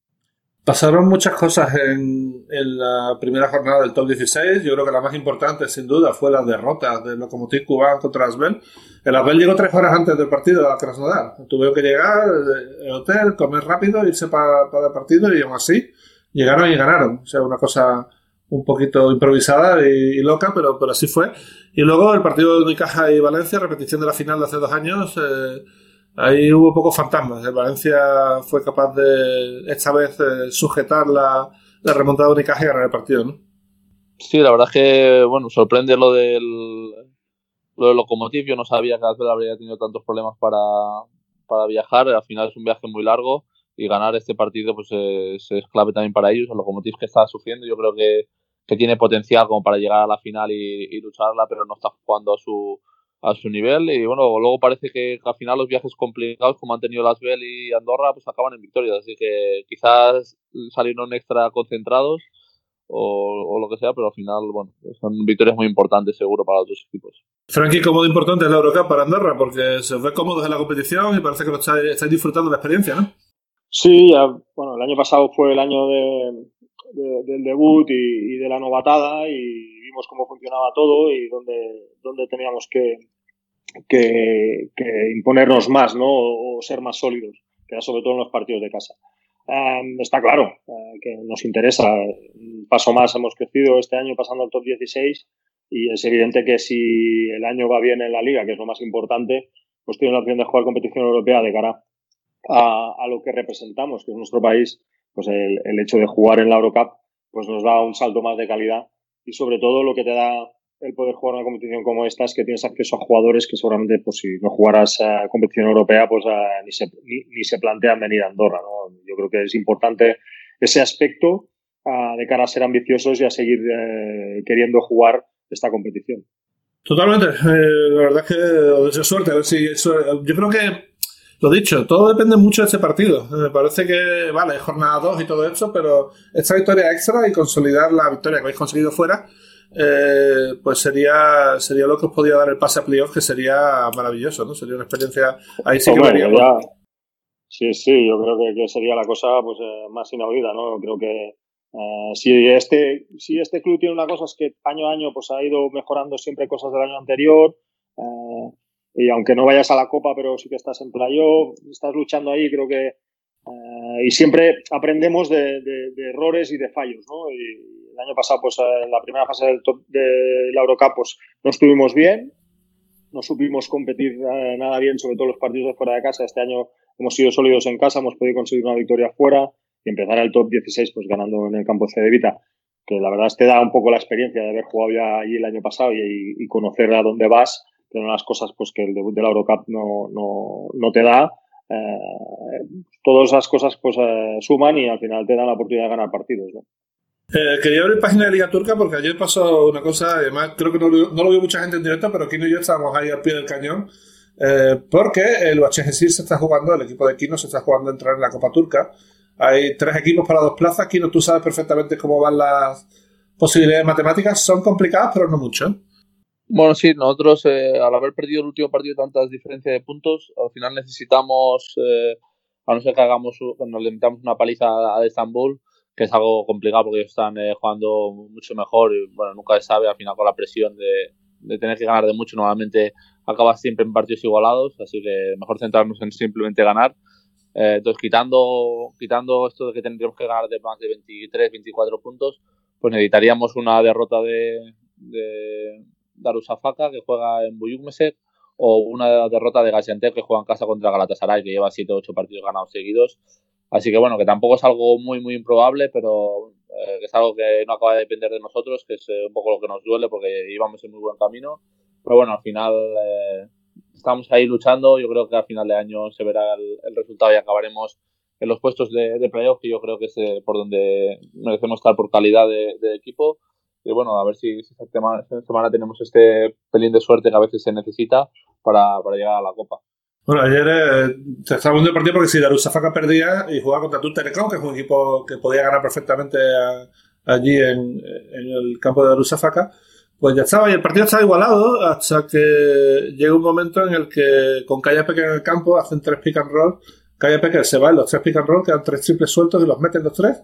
Pasaron muchas cosas en, en, la primera jornada del top 16. Yo creo que la más importante, sin duda, fue la derrota del Lokomotiv Cubán contra Asbel. El Asbel llegó tres horas antes del partido a Krasnodar. Tuvieron que llegar al hotel, comer rápido, irse para, para el partido y aún así llegaron y ganaron. O sea, una cosa un poquito improvisada y, loca, pero, así fue. Y luego el partido de Unicaja y Valencia, repetición de la final de hace dos años. Eh, ahí hubo pocos fantasmas. Valencia fue capaz de, esta vez, eh, sujetar la, remontada de Unicaja y ganar el partido, ¿no? Sí, la verdad es que, bueno, sorprende lo del, lo. Yo no sabía que Azul habría tenido tantos problemas para, para viajar. Al final es un viaje muy largo y ganar este partido pues es, clave también para ellos. El Locomotiv que está sufriendo, yo creo que, que, tiene potencial como para llegar a la final y, lucharla, pero no está jugando a su, a su nivel y bueno, luego parece que al final los viajes complicados como han tenido Las Vel y Andorra pues acaban en victorias, así que quizás salieron extra concentrados o, o, lo que sea, pero al final, bueno, son victorias muy importantes seguro para otros equipos. Frankie, ¿cómo de importante es la Eurocup para Andorra? Porque se os ve cómodos en la competición y parece que lo estáis, estáis disfrutando de la experiencia, ¿no? Sí, ya, bueno, el año pasado fue el año de, de, del debut y, de la novatada y vimos cómo funcionaba todo y dónde, dónde teníamos que, que, imponernos más, ¿no? O, ser más sólidos, que era sobre todo en los partidos de casa. Um, está claro uh, que nos interesa. Un paso más hemos crecido este año pasando al top 16 y es evidente que si el año va bien en la liga, que es lo más importante, pues tiene la opción de jugar competición europea de cara a, a lo que representamos, que es nuestro país, pues el, el, hecho de jugar en la Eurocup pues nos da un salto más de calidad y sobre todo lo que te da el poder jugar una competición como esta es que tienes acceso a jugadores que seguramente, pues si no jugaras a competición europea, pues a, ni, se, ni, ni, se plantean venir a Andorra. ¿no? Yo creo que es importante ese aspecto uh, de cara a ser ambiciosos y a seguir eh, queriendo jugar esta competición. Totalmente. Eh, la verdad es que deseo suerte. A ver si eso, yo creo que lo dicho, todo depende mucho de este partido. Me parece que, vale, es jornada 2 y todo esto, pero esta victoria extra y consolidar la victoria que habéis conseguido fuera, eh, pues sería sería lo que os podía dar el pase a playoff, que sería maravilloso, ¿no? Sería una experiencia. Ahí sí que veríamos. Ya, sí, sí, yo creo que, que sería la cosa pues eh, más inaudita, ¿no? Creo que Uh, si este si este club tiene una cosa es que año a año pues ha ido mejorando siempre cosas del año anterior uh, y aunque no vayas a la copa pero sí que estás en playoff estás luchando ahí creo que uh, y siempre aprendemos de, de, de, errores y de fallos no y el año pasado pues en la primera fase del top de la Eurocup pues no estuvimos bien no supimos competir nada bien sobre todo los partidos de fuera de casa. Este año hemos sido sólidos en casa hemos podido conseguir una victoria fuera y empezar el top 16 pues ganando en el campo de Vita, que la verdad te da un poco la experiencia de haber jugado ya allí el año pasado y, y conocer a dónde vas, son las cosas pues que el debut de la Eurocup no, no, no te da. Eh, todas esas cosas pues eh, suman y al final te dan la oportunidad de ganar partidos. ¿no? Eh, quería abrir página de Liga Turca porque ayer pasó una cosa, además creo que no, no lo vio mucha gente en directo, pero Kino y yo estábamos ahí al pie del cañón. Eh, porque el UHGSIR se está jugando, el equipo de Kino se está jugando a entrar en la Copa Turca. Hay tres equipos para dos plazas. Kino, tú sabes perfectamente cómo van las posibilidades matemáticas. Son complicadas, pero no mucho. Bueno, sí, nosotros eh, al haber perdido el último partido tantas diferencias de puntos, al final necesitamos, eh, a no ser que hagamos, nos limitamos una paliza a, Estambul, que es algo complicado porque ellos están eh, jugando mucho mejor y bueno, nunca se sabe al final con la presión de, tener que ganar de mucho, normalmente acabas siempre en partidos igualados, así que mejor centrarnos en simplemente ganar. Eh, entonces, quitando, quitando esto de que tendríamos que ganar de más de 23, 24 puntos, pues necesitaríamos una derrota de, de Darusafaka, que juega en Buyukmesek, o una derrota de Gaziantep, que juega en casa contra Galatasaray, que lleva 7 o 8 partidos ganados seguidos. Así que bueno, que tampoco es algo muy, muy improbable, pero eh, que es algo que no acaba de depender de nosotros, que es eh, un poco lo que nos duele, porque íbamos en muy buen camino. Pero bueno, al final eh, estamos ahí luchando. Yo creo que al final de año se verá el, resultado y acabaremos en los puestos de, playoff, que yo creo que es eh, por donde merecemos estar por calidad de, equipo. Y bueno, a ver si, esta, semana, tenemos este pelín de suerte que a veces se necesita para, para llegar a la Copa. Bueno, ayer eh, se estaba viendo el partido porque si Darusafaka perdía y jugaba contra Telecom, que es un equipo que podía ganar perfectamente allí en, en, el campo de Darusafaka, pues ya estaba, y el partido estaba igualado hasta que llega un momento en el que con Calla Pecker en el campo hacen tres pick and roll. Calla Pecker se va en los tres pick and roll, quedan tres triples sueltos y los meten los tres.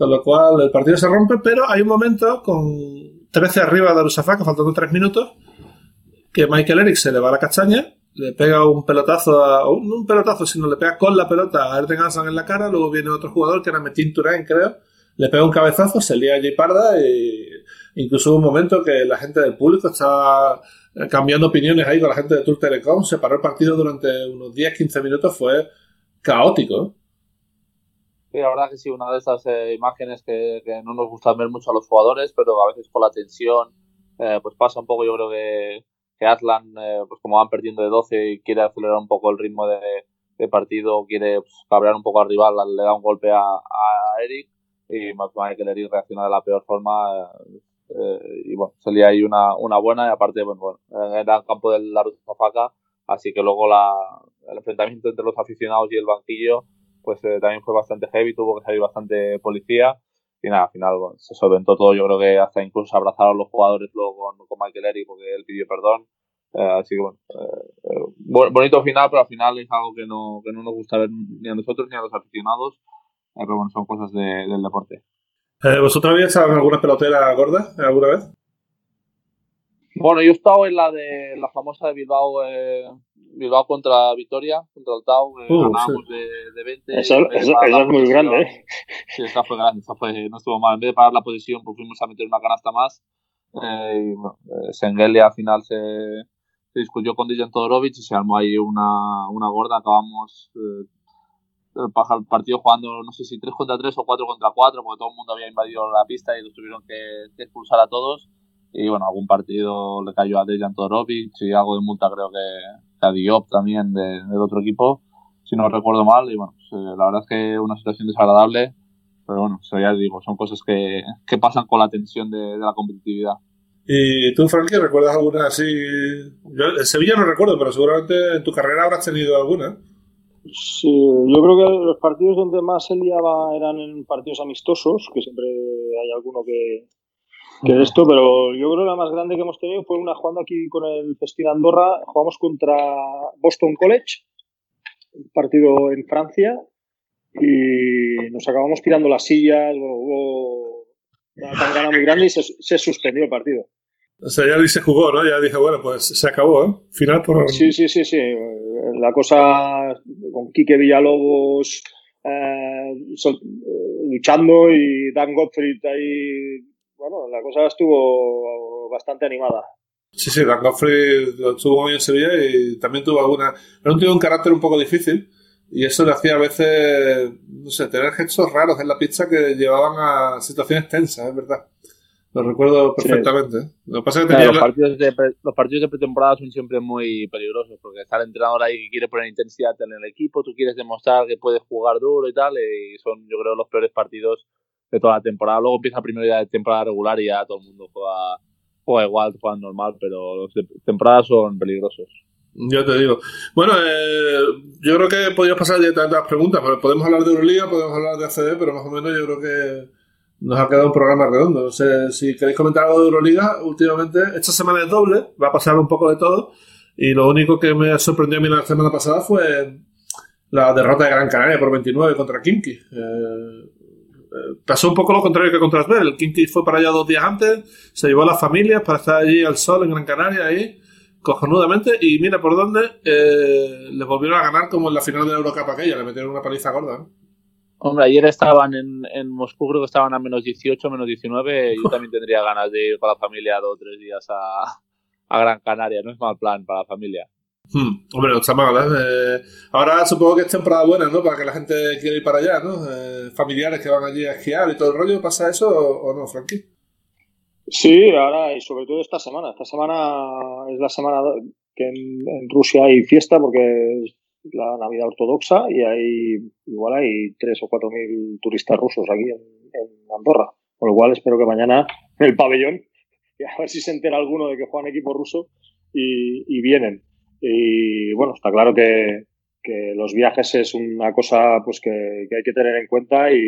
Con lo cual el partido se rompe, pero hay un momento con 13 arriba de Rusafaka, faltando 3 minutos, que Michael Eric se le va a la castaña, le pega un pelotazo, a, no un pelotazo, sino le pega con la pelota a Erden Hansen en la cara, luego viene otro jugador que era Metin Turain, creo, le pega un cabezazo, se lía allí parda y incluso hubo un momento que la gente del público estaba cambiando opiniones ahí con la gente de Tour Telecom, se paró el partido durante unos 10-15 minutos, fue caótico. Sí, la verdad que sí, una de esas eh, imágenes que, no nos gustan ver mucho a los jugadores, pero a veces por la tensión, eh, pues pasa un poco, yo creo que, que Atlan, eh, pues como van perdiendo de 12 y quiere acelerar un poco el ritmo de, partido, quiere pues, cabrear un poco al rival, le da un golpe a, Eric y que Eric reacciona de la peor forma y bueno, salía ahí una, una buena y aparte, bueno, bueno era el campo del la Faca, así que luego la, el enfrentamiento entre los aficionados y el banquillo pues eh, también fue bastante heavy, tuvo que salir bastante policía y nada, al final se solventó todo, yo creo que hasta incluso abrazaron los jugadores luego con, Michael Eric porque él pidió perdón, eh, así que eh, bueno, bonito final, pero al final es algo que no, que no nos gusta ver ni a nosotros ni a los aficionados, pero bueno, son cosas del deporte. ¿Vosotros habéis estado en alguna pelotera gorda alguna vez? Bueno, yo he estado en la de la famosa de Bilbao, eh, Bilbao contra Vitoria, contra el Tau, eh, uh, ganamos de, de, 20. Esa, es muy grande, ¿eh? Sí, esa fue grande, esa fue, no estuvo mal. En vez de parar la posición, pues fuimos a meter una canasta más. Eh, y bueno, eh, Sengelia al final se, se discutió con Dijan Todorovic y se armó ahí una, una gorda. Acabamos eh, el partido jugando, no sé si 3 contra 3 o 4 contra 4, porque todo el mundo había invadido la pista y los tuvieron que, que expulsar a todos y bueno, algún partido le cayó a Dejan Todorovic y algo de multa creo que, a Diop también de, del otro equipo, si no recuerdo mal. Y bueno, pues, eh, la verdad es que una situación desagradable, pero bueno, eso ya digo, son cosas que, que pasan con la tensión de, la competitividad. ¿Y tú, Frankie, recuerdas alguna así? Yo en Sevilla no recuerdo, pero seguramente en tu carrera habrás tenido alguna. Sí, yo creo que los partidos donde más se liaba eran en partidos amistosos, que siempre hay alguno que, que esto, pero yo creo que la más grande que hemos tenido fue una jugando aquí con el Festín Andorra. Jugamos contra Boston College, un partido en Francia, y nos acabamos tirando las sillas. Bueno, hubo una tangana muy grande y se, suspendió el partido. O sea, ya se jugó, ¿no? Ya dije, bueno, pues se acabó, ¿eh? Final por. Sí, sí, sí, sí. La cosa con Quique Villalobos eh, luchando y Dan Gottfried ahí bueno, la cosa estuvo bastante animada. Sí, sí, Dan lo estuvo muy en Sevilla y también tuvo alguna. Era un tío de un carácter un poco difícil y eso le hacía a veces, no sé, tener gestos raros en la pista que llevaban a situaciones tensas, es verdad. Lo recuerdo perfectamente. Lo pasa que los, partidos de los partidos de pretemporada son siempre muy peligrosos porque está el entrenador ahí que quiere poner intensidad en el equipo, tú quieres demostrar que puedes jugar duro y tal, y son, yo creo, los peores partidos de toda la temporada. Luego empieza primero ya de temporada regular y ya todo el mundo juega, juega igual, juega normal, pero los de temporada son peligrosos. Yo te digo. Bueno, eh, yo creo que podríamos pasar directamente a las preguntas, pero podemos hablar de Euroliga, podemos hablar de ACD, pero más o menos yo creo que nos ha quedado un programa redondo. No sé si queréis comentar algo de Euroliga últimamente. Esta semana es doble, va a pasar un poco de todo. Y lo único que me sorprendió a mí la semana pasada fue la derrota de Gran Canaria por 29 contra Kimki. Eh, pasó un poco lo contrario que con Trasver. El Kinky fue para allá dos días antes, se llevó a las familias para estar allí al sol en Gran Canaria, ahí, cojonudamente, y mira por dónde eh, les volvieron a ganar como en la final de la Eurocup aquella, le metieron una paliza gorda. Hombre, ayer estaban en, en, Moscú, creo que estaban a menos 18, menos 19. Yo también tendría ganas de ir con la familia dos o tres días a, a Gran Canaria. No es mal plan para la familia. Hmm, hombre, no está mal, ¿eh? Ahora supongo que es temporada buena, ¿no? Para que la gente quiera ir para allá, ¿no? Eh, familiares que van allí a esquiar y todo el rollo, ¿pasa eso o, no, Frankie? Sí, ahora y sobre todo esta semana. Esta semana es la semana que en, Rusia hay fiesta porque es la Navidad ortodoxa y hay igual hay tres o cuatro mil turistas rusos aquí en, Andorra. Con lo cual espero que mañana en el pabellón, a ver si se entera alguno de que juegan equipo ruso y vienen. Y bueno, está claro que, los viajes es una cosa pues que, hay que tener en cuenta y,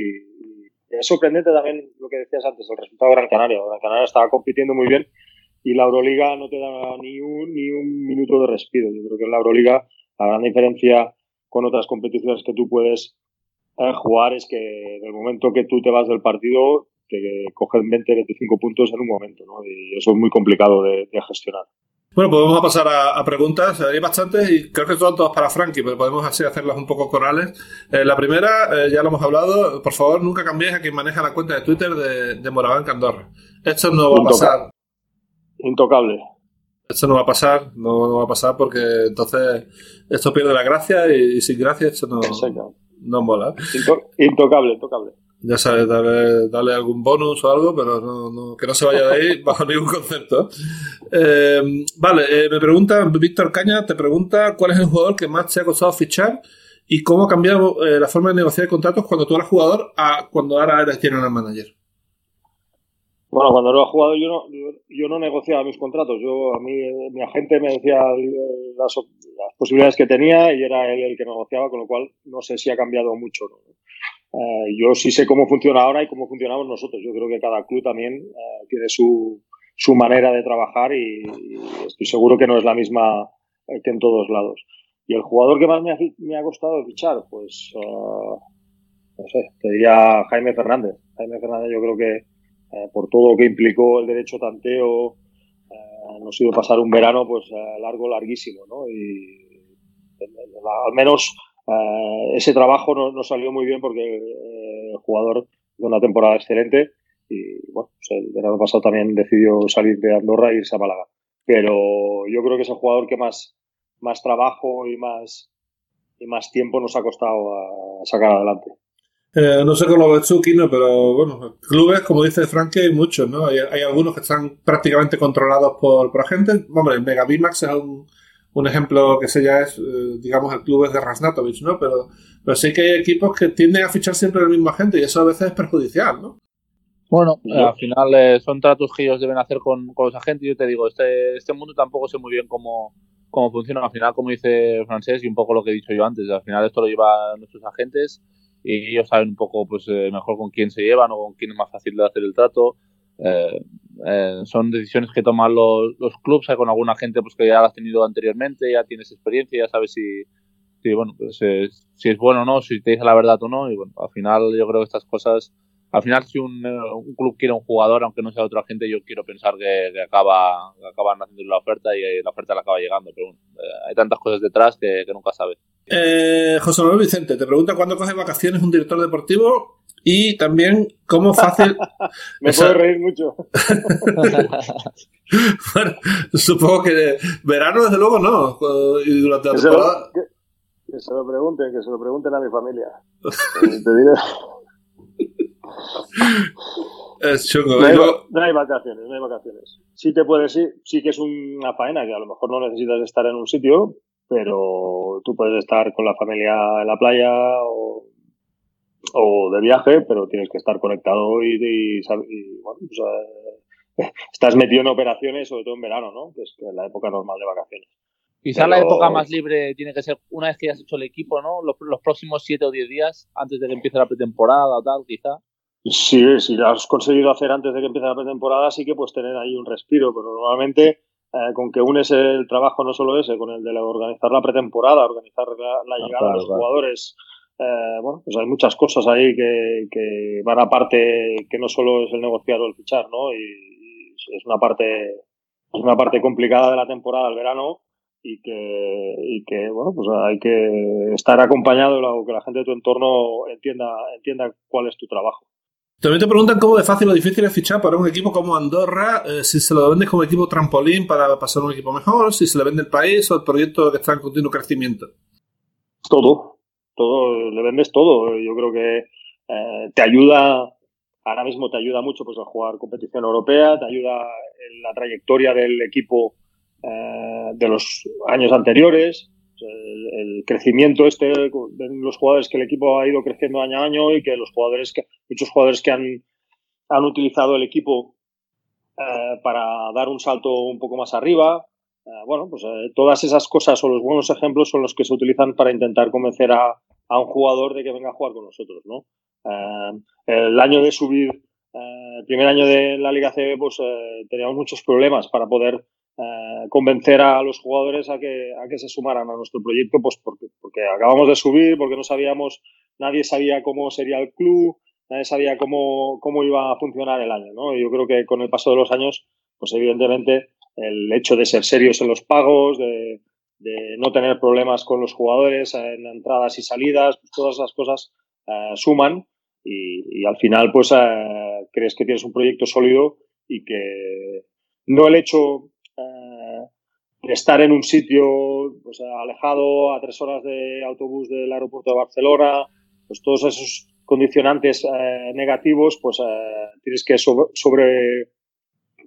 es sorprendente también lo que decías antes, el resultado de Gran Canaria. Gran Canaria estaba compitiendo muy bien y la Euroliga no te da ni un, ni un minuto de respiro. Yo creo que en la Euroliga la gran diferencia con otras competiciones que tú puedes jugar es que en el momento que tú te vas del partido te cogen 20, 25 puntos en un momento, ¿no? Y eso es muy complicado de, gestionar. Bueno, pues vamos a pasar a, preguntas. Hay bastantes y creo que son todas para Frankie, pero podemos así hacerlas un poco corales. Eh, la primera, eh, ya lo hemos hablado, por favor nunca cambiéis a quien maneja la cuenta de Twitter de, de Moraván Candorra. Esto no va a pasar. Intocable. Esto no va a pasar, no, va a pasar porque entonces esto pierde la gracia y, sin gracia esto no, no mola. intocable, intocable. Ya sabes, dale, algún bonus o algo, pero no, que no se vaya de ahí bajo ningún concepto. Eh, vale, eh, me pregunta, Víctor Caña te pregunta cuál es el jugador que más te ha costado fichar y cómo ha cambiado eh, la forma de negociar contratos cuando tú eras jugador a cuando ahora eres general manager. Bueno, cuando lo he jugado yo no, yo, no negociaba mis contratos. Yo a mí mi agente me decía las, posibilidades que tenía y era él el que negociaba, con lo cual no sé si ha cambiado mucho. Eh, yo sí sé cómo funciona ahora y cómo funcionamos nosotros. Yo creo que cada club también eh, tiene su, su manera de trabajar y, estoy seguro que no es la misma eh, que en todos lados. Y el jugador que más me ha, me ha costado fichar, pues no sé, te diría Jaime Fernández. Jaime Fernández yo creo que eh, por todo lo que implicó el derecho tanteo, eh, nos iba a pasar un verano pues largo, larguísimo, ¿no? Y al menos ese trabajo no, salió muy bien porque el jugador de una temporada excelente y bueno, pues el verano pasado también decidió salir de Andorra e irse a Málaga. Pero yo creo que es el jugador que más, más trabajo y más, y más tiempo nos ha costado a sacar adelante. Eh, no sé cómo lo ves tú, pero bueno, clubes, como dice Frankie, hay muchos, ¿no? Hay, algunos que están prácticamente controlados por, por agentes. Hombre, el Mega es un, un ejemplo que se ya es, eh, digamos, el club es de Rasnatovich, ¿no? Pero, pero sí que hay equipos que tienden a fichar siempre el mismo agente y eso a veces es perjudicial, ¿no? Bueno, al final eh, son tratos que ellos deben hacer con, con, los agentes. Yo te digo, este, este mundo tampoco sé muy bien cómo, cómo funciona. Al final, como dice Francés, y un poco lo que he dicho yo antes, al final esto lo llevan nuestros agentes y ellos saben un poco pues eh, mejor con quién se llevan o con quién es más fácil de hacer el trato. Eh, eh, son decisiones que toman los, los clubes, hay con alguna gente pues que ya la has tenido anteriormente, ya tienes experiencia, ya sabes si, si bueno, pues, si es bueno o no, si te dice la verdad o no, y bueno, al final yo creo que estas cosas al final si un, un, club quiere un jugador, aunque no sea otra gente, yo quiero pensar que, acaba, acaban haciendo la oferta y la oferta le acaba llegando. Pero bueno, hay tantas cosas detrás que, que nunca sabes. Eh, José Manuel Vicente te pregunta cuándo coge vacaciones un director deportivo y también cómo fácil. Me puedo reír mucho. bueno, supongo que verano, desde luego, no. Y durante la temporada. Que, se lo pregunten, que se lo pregunten a mi familia. te diré. Es chungo. No hay, no hay, vacaciones, no hay vacaciones. Sí te puedes ir, sí que es una faena que a lo mejor no necesitas estar en un sitio, pero tú puedes estar con la familia en la playa o, de viaje, pero tienes que estar conectado y, bueno, pues, eh, estás metido en operaciones, sobre todo en verano, ¿no? Que es la época normal de vacaciones. Quizás la época más libre tiene que ser una vez que hayas hecho el equipo, ¿no? Los, próximos 7 o 10 días antes de que empiece la pretemporada o tal, quizá. Sí, si lo has conseguido hacer antes de que empiece la pretemporada, sí que puedes tener ahí un respiro, pero normalmente eh, con que unes el trabajo no solo ese, con el de organizar la pretemporada, organizar la, ah, llegada de los jugadores. Eh, bueno, pues hay muchas cosas ahí que, que, van aparte, que no solo es el negociar o el fichar, ¿no? Y, es una parte, es una parte complicada de la temporada, el verano, y que, y que bueno, pues hay que estar acompañado o que la gente de tu entorno entienda, entienda cuál es tu trabajo. También te preguntan cómo de fácil o difícil es fichar para un equipo como Andorra, eh, si se lo vendes como equipo trampolín para pasar a un equipo mejor, si se le vende el país o el proyecto que está en continuo crecimiento. Todo, todo, le vendes todo. Yo creo que eh, te ayuda, ahora mismo te ayuda mucho pues a jugar competición europea, te ayuda en la trayectoria del equipo eh, de los años anteriores, el, crecimiento este de los jugadores que el equipo ha ido creciendo año a año y que los jugadores que muchos jugadores que han, han utilizado el equipo eh, para dar un salto un poco más arriba bueno pues eh, todas esas cosas o los buenos ejemplos son los que se utilizan para intentar convencer a, a un jugador de que venga a jugar con nosotros no el año de subir el primer año de la Liga CB pues teníamos muchos problemas para poder eh, convencer a los jugadores a que, a que se sumaran a nuestro proyecto, pues porque, porque acabamos de subir, porque no sabíamos nadie sabía cómo sería el club, nadie sabía cómo, cómo iba a funcionar el año, ¿no? Yo creo que con el paso de los años, pues evidentemente el hecho de ser serios en los pagos, de, no tener problemas con los jugadores en entradas y salidas, pues todas esas cosas eh, suman y, al final pues eh, crees que tienes un proyecto sólido y que no el hecho eh, de estar en un sitio pues, alejado a tres horas de autobús del aeropuerto de Barcelona, pues todos esos condicionantes negativos, pues tienes que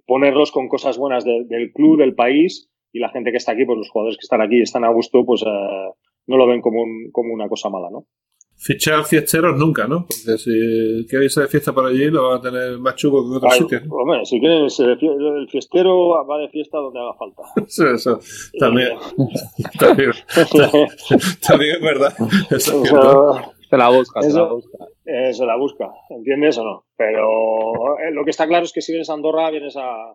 sobreponerlos con cosas buenas del club, del país y la gente que está aquí, pues los jugadores que están aquí están a gusto, pues no lo ven como, como una cosa mala, ¿no? Fichar fiesteros nunca, ¿no? Porque si quieres irse de fiesta por allí, lo van a tener más chulo que en otros sitios. Hombre, si quieres, el fiestero va de fiesta donde haga falta. Eso, eso. También, también, también, es verdad. Eso, se la busca, se la busca. Eh, se la busca, ¿entiendes o no? Pero eh, lo que está claro es que si vienes a Andorra, vienes a,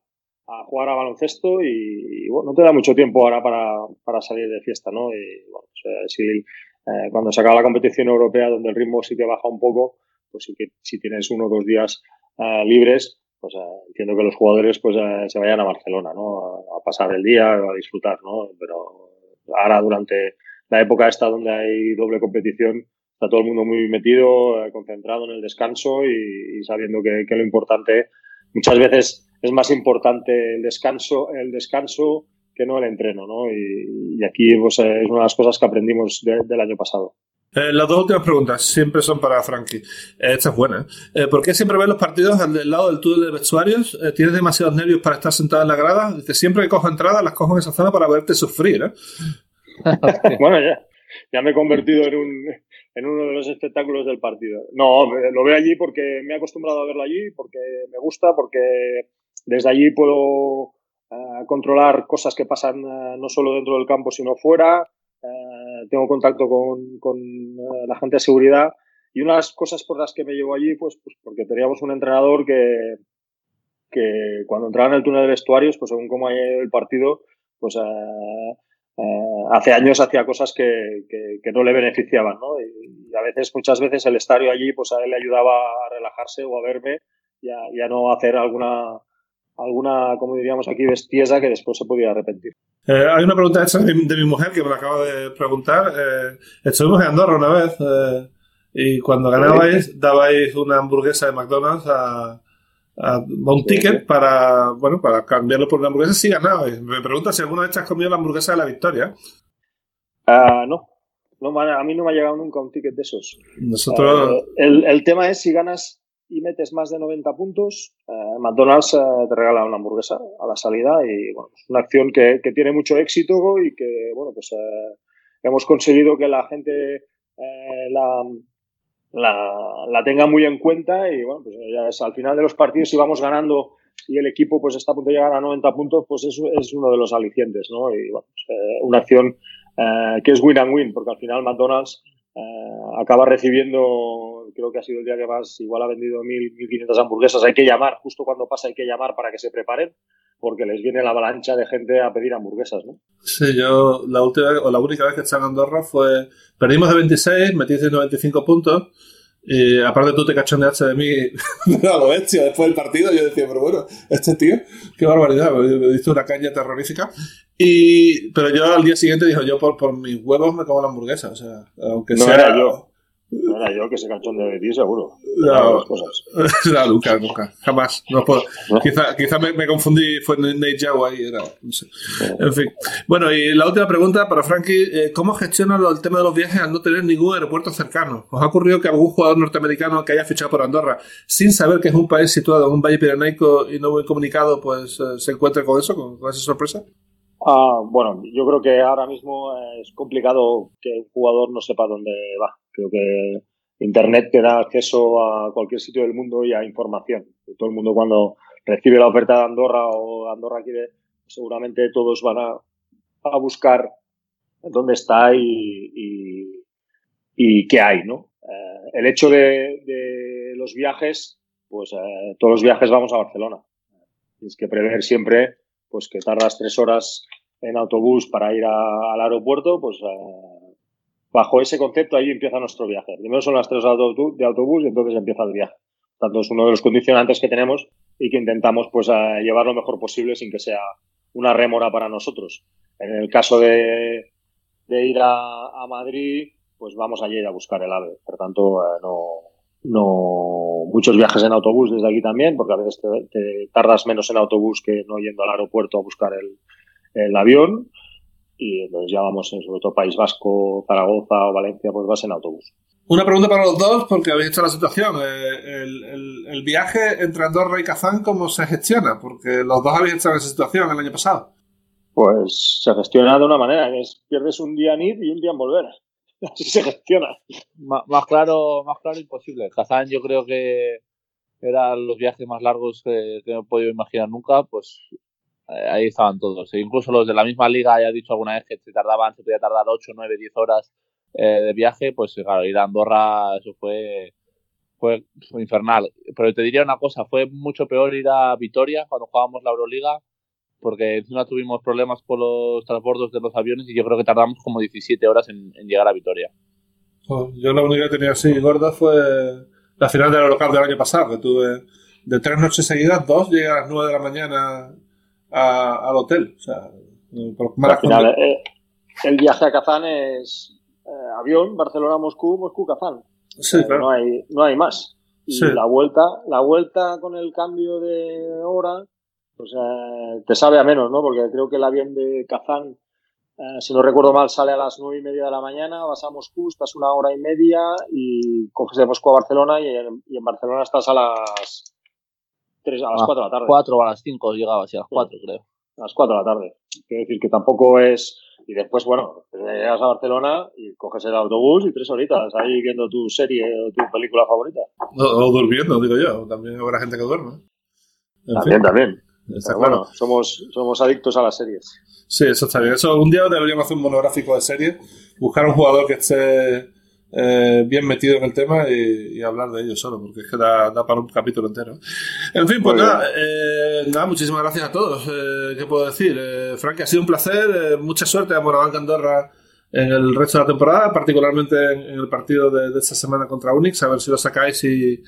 a jugar a baloncesto y, bueno, no te da mucho tiempo ahora para, para salir de fiesta, ¿no? Y bueno, pues, si eh, cuando se acaba la competición europea, donde el ritmo sí que baja un poco, pues sí que si tienes uno o dos días eh, libres, pues entiendo que los jugadores pues se vayan a Barcelona, ¿no? A, pasar el día, a disfrutar, ¿no? Pero ahora durante la época esta donde hay doble competición, está todo el mundo muy metido, concentrado en el descanso y, sabiendo que, que, lo importante, muchas veces es más importante el descanso, el descanso que no el entreno, ¿no? Y, aquí pues, es una de las cosas que aprendimos del año pasado. Eh, las dos últimas preguntas siempre son para Frankie. Eh, esta es buena. ¿eh? ¿Por qué siempre ves los partidos al lado del túnel de vestuarios? ¿Tienes demasiados nervios para estar sentado en la grada? Dice, siempre que cojo entradas, las cojo en esa zona para verte sufrir. bueno, ya, ya me he convertido en, un, en uno de los espectáculos del partido. No, lo veo allí porque me he acostumbrado a verlo allí, porque me gusta, porque desde allí puedo controlar cosas que pasan eh, no solo dentro del campo, sino fuera. Eh, tengo contacto con, con la gente de seguridad. Y unas cosas por las que me llevo allí, pues, pues porque teníamos un entrenador que, que cuando entraba en el túnel de vestuarios, pues según cómo el partido, pues hace años hacía cosas que, que, no le beneficiaban, ¿no? Y, a veces, muchas veces el estadio allí, pues a él le ayudaba a relajarse o a verme y a no hacer alguna, alguna, como diríamos aquí, bestiesa que después se podía arrepentir. Eh, hay una pregunta hecha de, mi mujer que me la acabo de preguntar. Eh, estuvimos en Andorra una vez eh, y cuando ganabais dabais una hamburguesa de McDonald's a, un ticket para bueno para cambiarlo por una hamburguesa si ganabais. Me pregunta si alguna vez has comido la hamburguesa de la victoria. Ah, no. no. A mí no me ha llegado nunca un ticket de esos. Nosotros... el, el tema es si ganas y metes más de 90 puntos, eh, McDonald's eh, te regala una hamburguesa a la salida y bueno, es una acción que, que tiene mucho éxito y que bueno, pues eh, hemos conseguido que la gente la, la, la, tenga muy en cuenta y bueno, pues ya es, al final de los partidos si vamos ganando y el equipo pues está a punto de llegar a 90 puntos, pues es, es uno de los alicientes, ¿no? Y bueno, pues, una acción que es win and win, porque al final McDonald's acaba recibiendo creo que ha sido el día que más igual ha vendido 1.000, 1.500 hamburguesas. Hay que llamar, justo cuando pasa hay que llamar para que se preparen, porque les viene la avalancha de gente a pedir hamburguesas, ¿no? Sí, yo la última o la única vez que estaba en Andorra fue, perdimos de 26, metiste 95 puntos, y aparte tú te cachondeaste de mí a lo bestia después del partido. Yo decía, pero bueno, este tío, qué barbaridad, me diste una caña terrorífica. Y, pero yo al día siguiente dijo, yo por, por mis huevos me como la hamburguesa. O sea, aunque no sea. Era yo. No era yo que se cachón de ti, seguro. No, cosas. no, nunca, nunca. Jamás. No puedo. Quizá, quizá me, me, confundí, fue Nate Jawa y era. No sé. En fin. Bueno, y la última pregunta para Frankie: eh, ¿cómo gestiona el tema de los viajes al no tener ningún aeropuerto cercano? ¿Os ha ocurrido que algún jugador norteamericano que haya fichado por Andorra, sin saber que es un país situado en un valle pirenaico y no muy comunicado, pues eh, se encuentre con eso, con, esa sorpresa? Ah, bueno, yo creo que ahora mismo es complicado que un jugador no sepa dónde va. Creo que Internet te da acceso a cualquier sitio del mundo y a información. Todo el mundo cuando recibe la oferta de Andorra o Andorra quiere, seguramente todos van a, a buscar dónde está y, y, qué hay, ¿no? Eh, el hecho de, los viajes, pues eh, todos los viajes vamos a Barcelona. Tienes que prever siempre pues que tardas tres horas en autobús para ir al aeropuerto, pues eh, bajo ese concepto ahí empieza nuestro viaje. Primero son las tres de autobús y entonces empieza el viaje. Tanto es uno de los condicionantes que tenemos y que intentamos pues llevar lo mejor posible sin que sea una rémora para nosotros. En el caso de, ir a, Madrid, pues vamos allí a buscar el ave. Por tanto, eh, no, no muchos viajes en autobús desde aquí también, porque a veces te, tardas menos en autobús que no yendo al aeropuerto a buscar el, el avión. Y entonces ya vamos, sobre todo País Vasco, Zaragoza o Valencia, pues vas en autobús. Una pregunta para los dos, porque habéis hecho la situación. Eh, el, viaje entre Andorra y Kazán, ¿cómo se gestiona? Porque los dos habéis estado en esa situación el año pasado. Pues se gestiona de una manera, que es pierdes un día en ir y un día en volver. Así se gestiona. más claro, más claro imposible. Kazán yo creo que eran los viajes más largos que, que he podido imaginar nunca, pues ahí estaban todos. E incluso los de la misma liga, ya he dicho alguna vez que se tardaban, se podía tardar 8, 9, 10 horas eh, de viaje, pues claro, ir a Andorra, eso fue, fue, infernal. Pero te diría una cosa, fue mucho peor ir a Vitoria cuando jugábamos la Euroliga, porque encima tuvimos problemas con los transbordos de los aviones y yo creo que tardamos como 17 horas en, llegar a Vitoria. yo la única que tenía así gorda fue la final del local del año pasado, que tuve de tres noches seguidas, dos llegué a las 9 de la mañana al hotel. O sea, por final, eh, el viaje a Kazán es eh, avión, Barcelona-Moscú, Moscú-Kazán. Sí, No hay, no hay más. Y la vuelta, la vuelta con el cambio de hora, pues te sabe a menos, ¿no? Porque creo que el avión de Kazán, eh, si no recuerdo mal, sale a las nueve y media de la mañana, vas a Moscú, estás una hora y media y coges de Moscú a Barcelona y en, Barcelona estás a las tres, a las 4 de la tarde. Cuatro o a las 5 llegabas, y a las 4 creo. A las 4 de la tarde. Quiero decir que tampoco es y después, bueno, llegas a Barcelona y coges el autobús y tres horitas ahí viendo tu serie o tu película favorita. O, durmiendo, digo yo. También habrá gente que duerme. también, también. Está claro. somos, somos adictos a las series. Sí, eso está bien. Eso, un día deberíamos hacer un monográfico de series. Buscar un jugador que esté eh, bien metido en el tema y, hablar de ello solo, porque es que da, para un capítulo entero. En fin, pues nada, eh, nada, muchísimas gracias a todos. Eh, ¿Qué puedo decir? Eh, Frank, ha sido un placer. mucha suerte a Morabanca Andorra en el resto de la temporada, particularmente en, el partido de, esta semana contra Unix, a ver si lo sacáis y,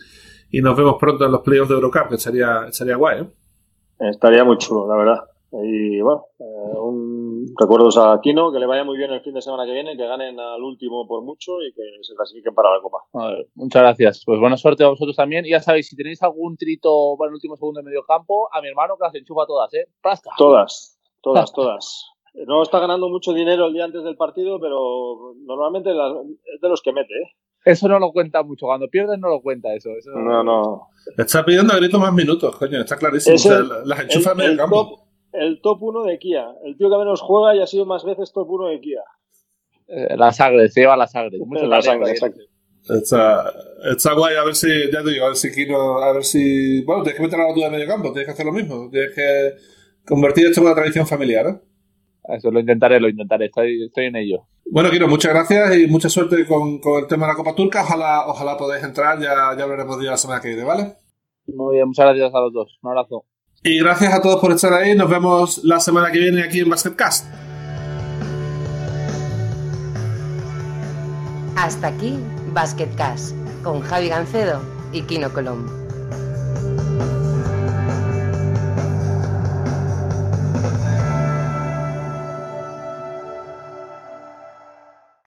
y nos vemos pronto en los playoffs de Eurocup, que sería, sería guay. Estaría muy chulo, la verdad. Y bueno, recuerdos a Kino, que le vaya muy bien el fin de semana que viene, que ganen al último por mucho y que se clasifiquen para la Copa. muchas gracias. Pues buena suerte a vosotros también. Y ya sabéis, si tenéis algún trito para el último segundo de medio campo, a mi hermano que las enchufa todas, ¿eh? Todas, todas, todas. No está ganando mucho dinero el día antes del partido, pero normalmente es de los que mete, ¿eh? Eso no lo cuenta mucho. Cuando pierden no lo cuenta eso. No, no. Está pidiendo a grito más minutos, coño. Está clarísimo. las enchufa en medio campo el top 1 de Kia. El tío que menos juega y ha sido más veces top 1 de Kia. Eh, la sangre, se lleva la sangre. Mucho la sangre, exacto. Está, está guay, a ver si, ya te digo, a ver si Kino, a ver si, bueno, tienes que meter a la duda de medio campo, tienes que hacer lo mismo, tienes que convertir esto en una tradición familiar, ¿eh? Eso lo intentaré, lo intentaré, estoy, estoy en ello. Bueno, Kino, muchas gracias y mucha suerte con, con, el tema de la Copa Turca, ojalá, ojalá podáis entrar, ya, ya hablaremos de la semana que viene, ¿vale? Muy bien, muchas gracias a los dos, un abrazo. Y gracias a todos por estar ahí. Nos vemos la semana que viene aquí en Basketcast. Hasta aquí Basketcast con Javi Gancedo y Kino Colombo.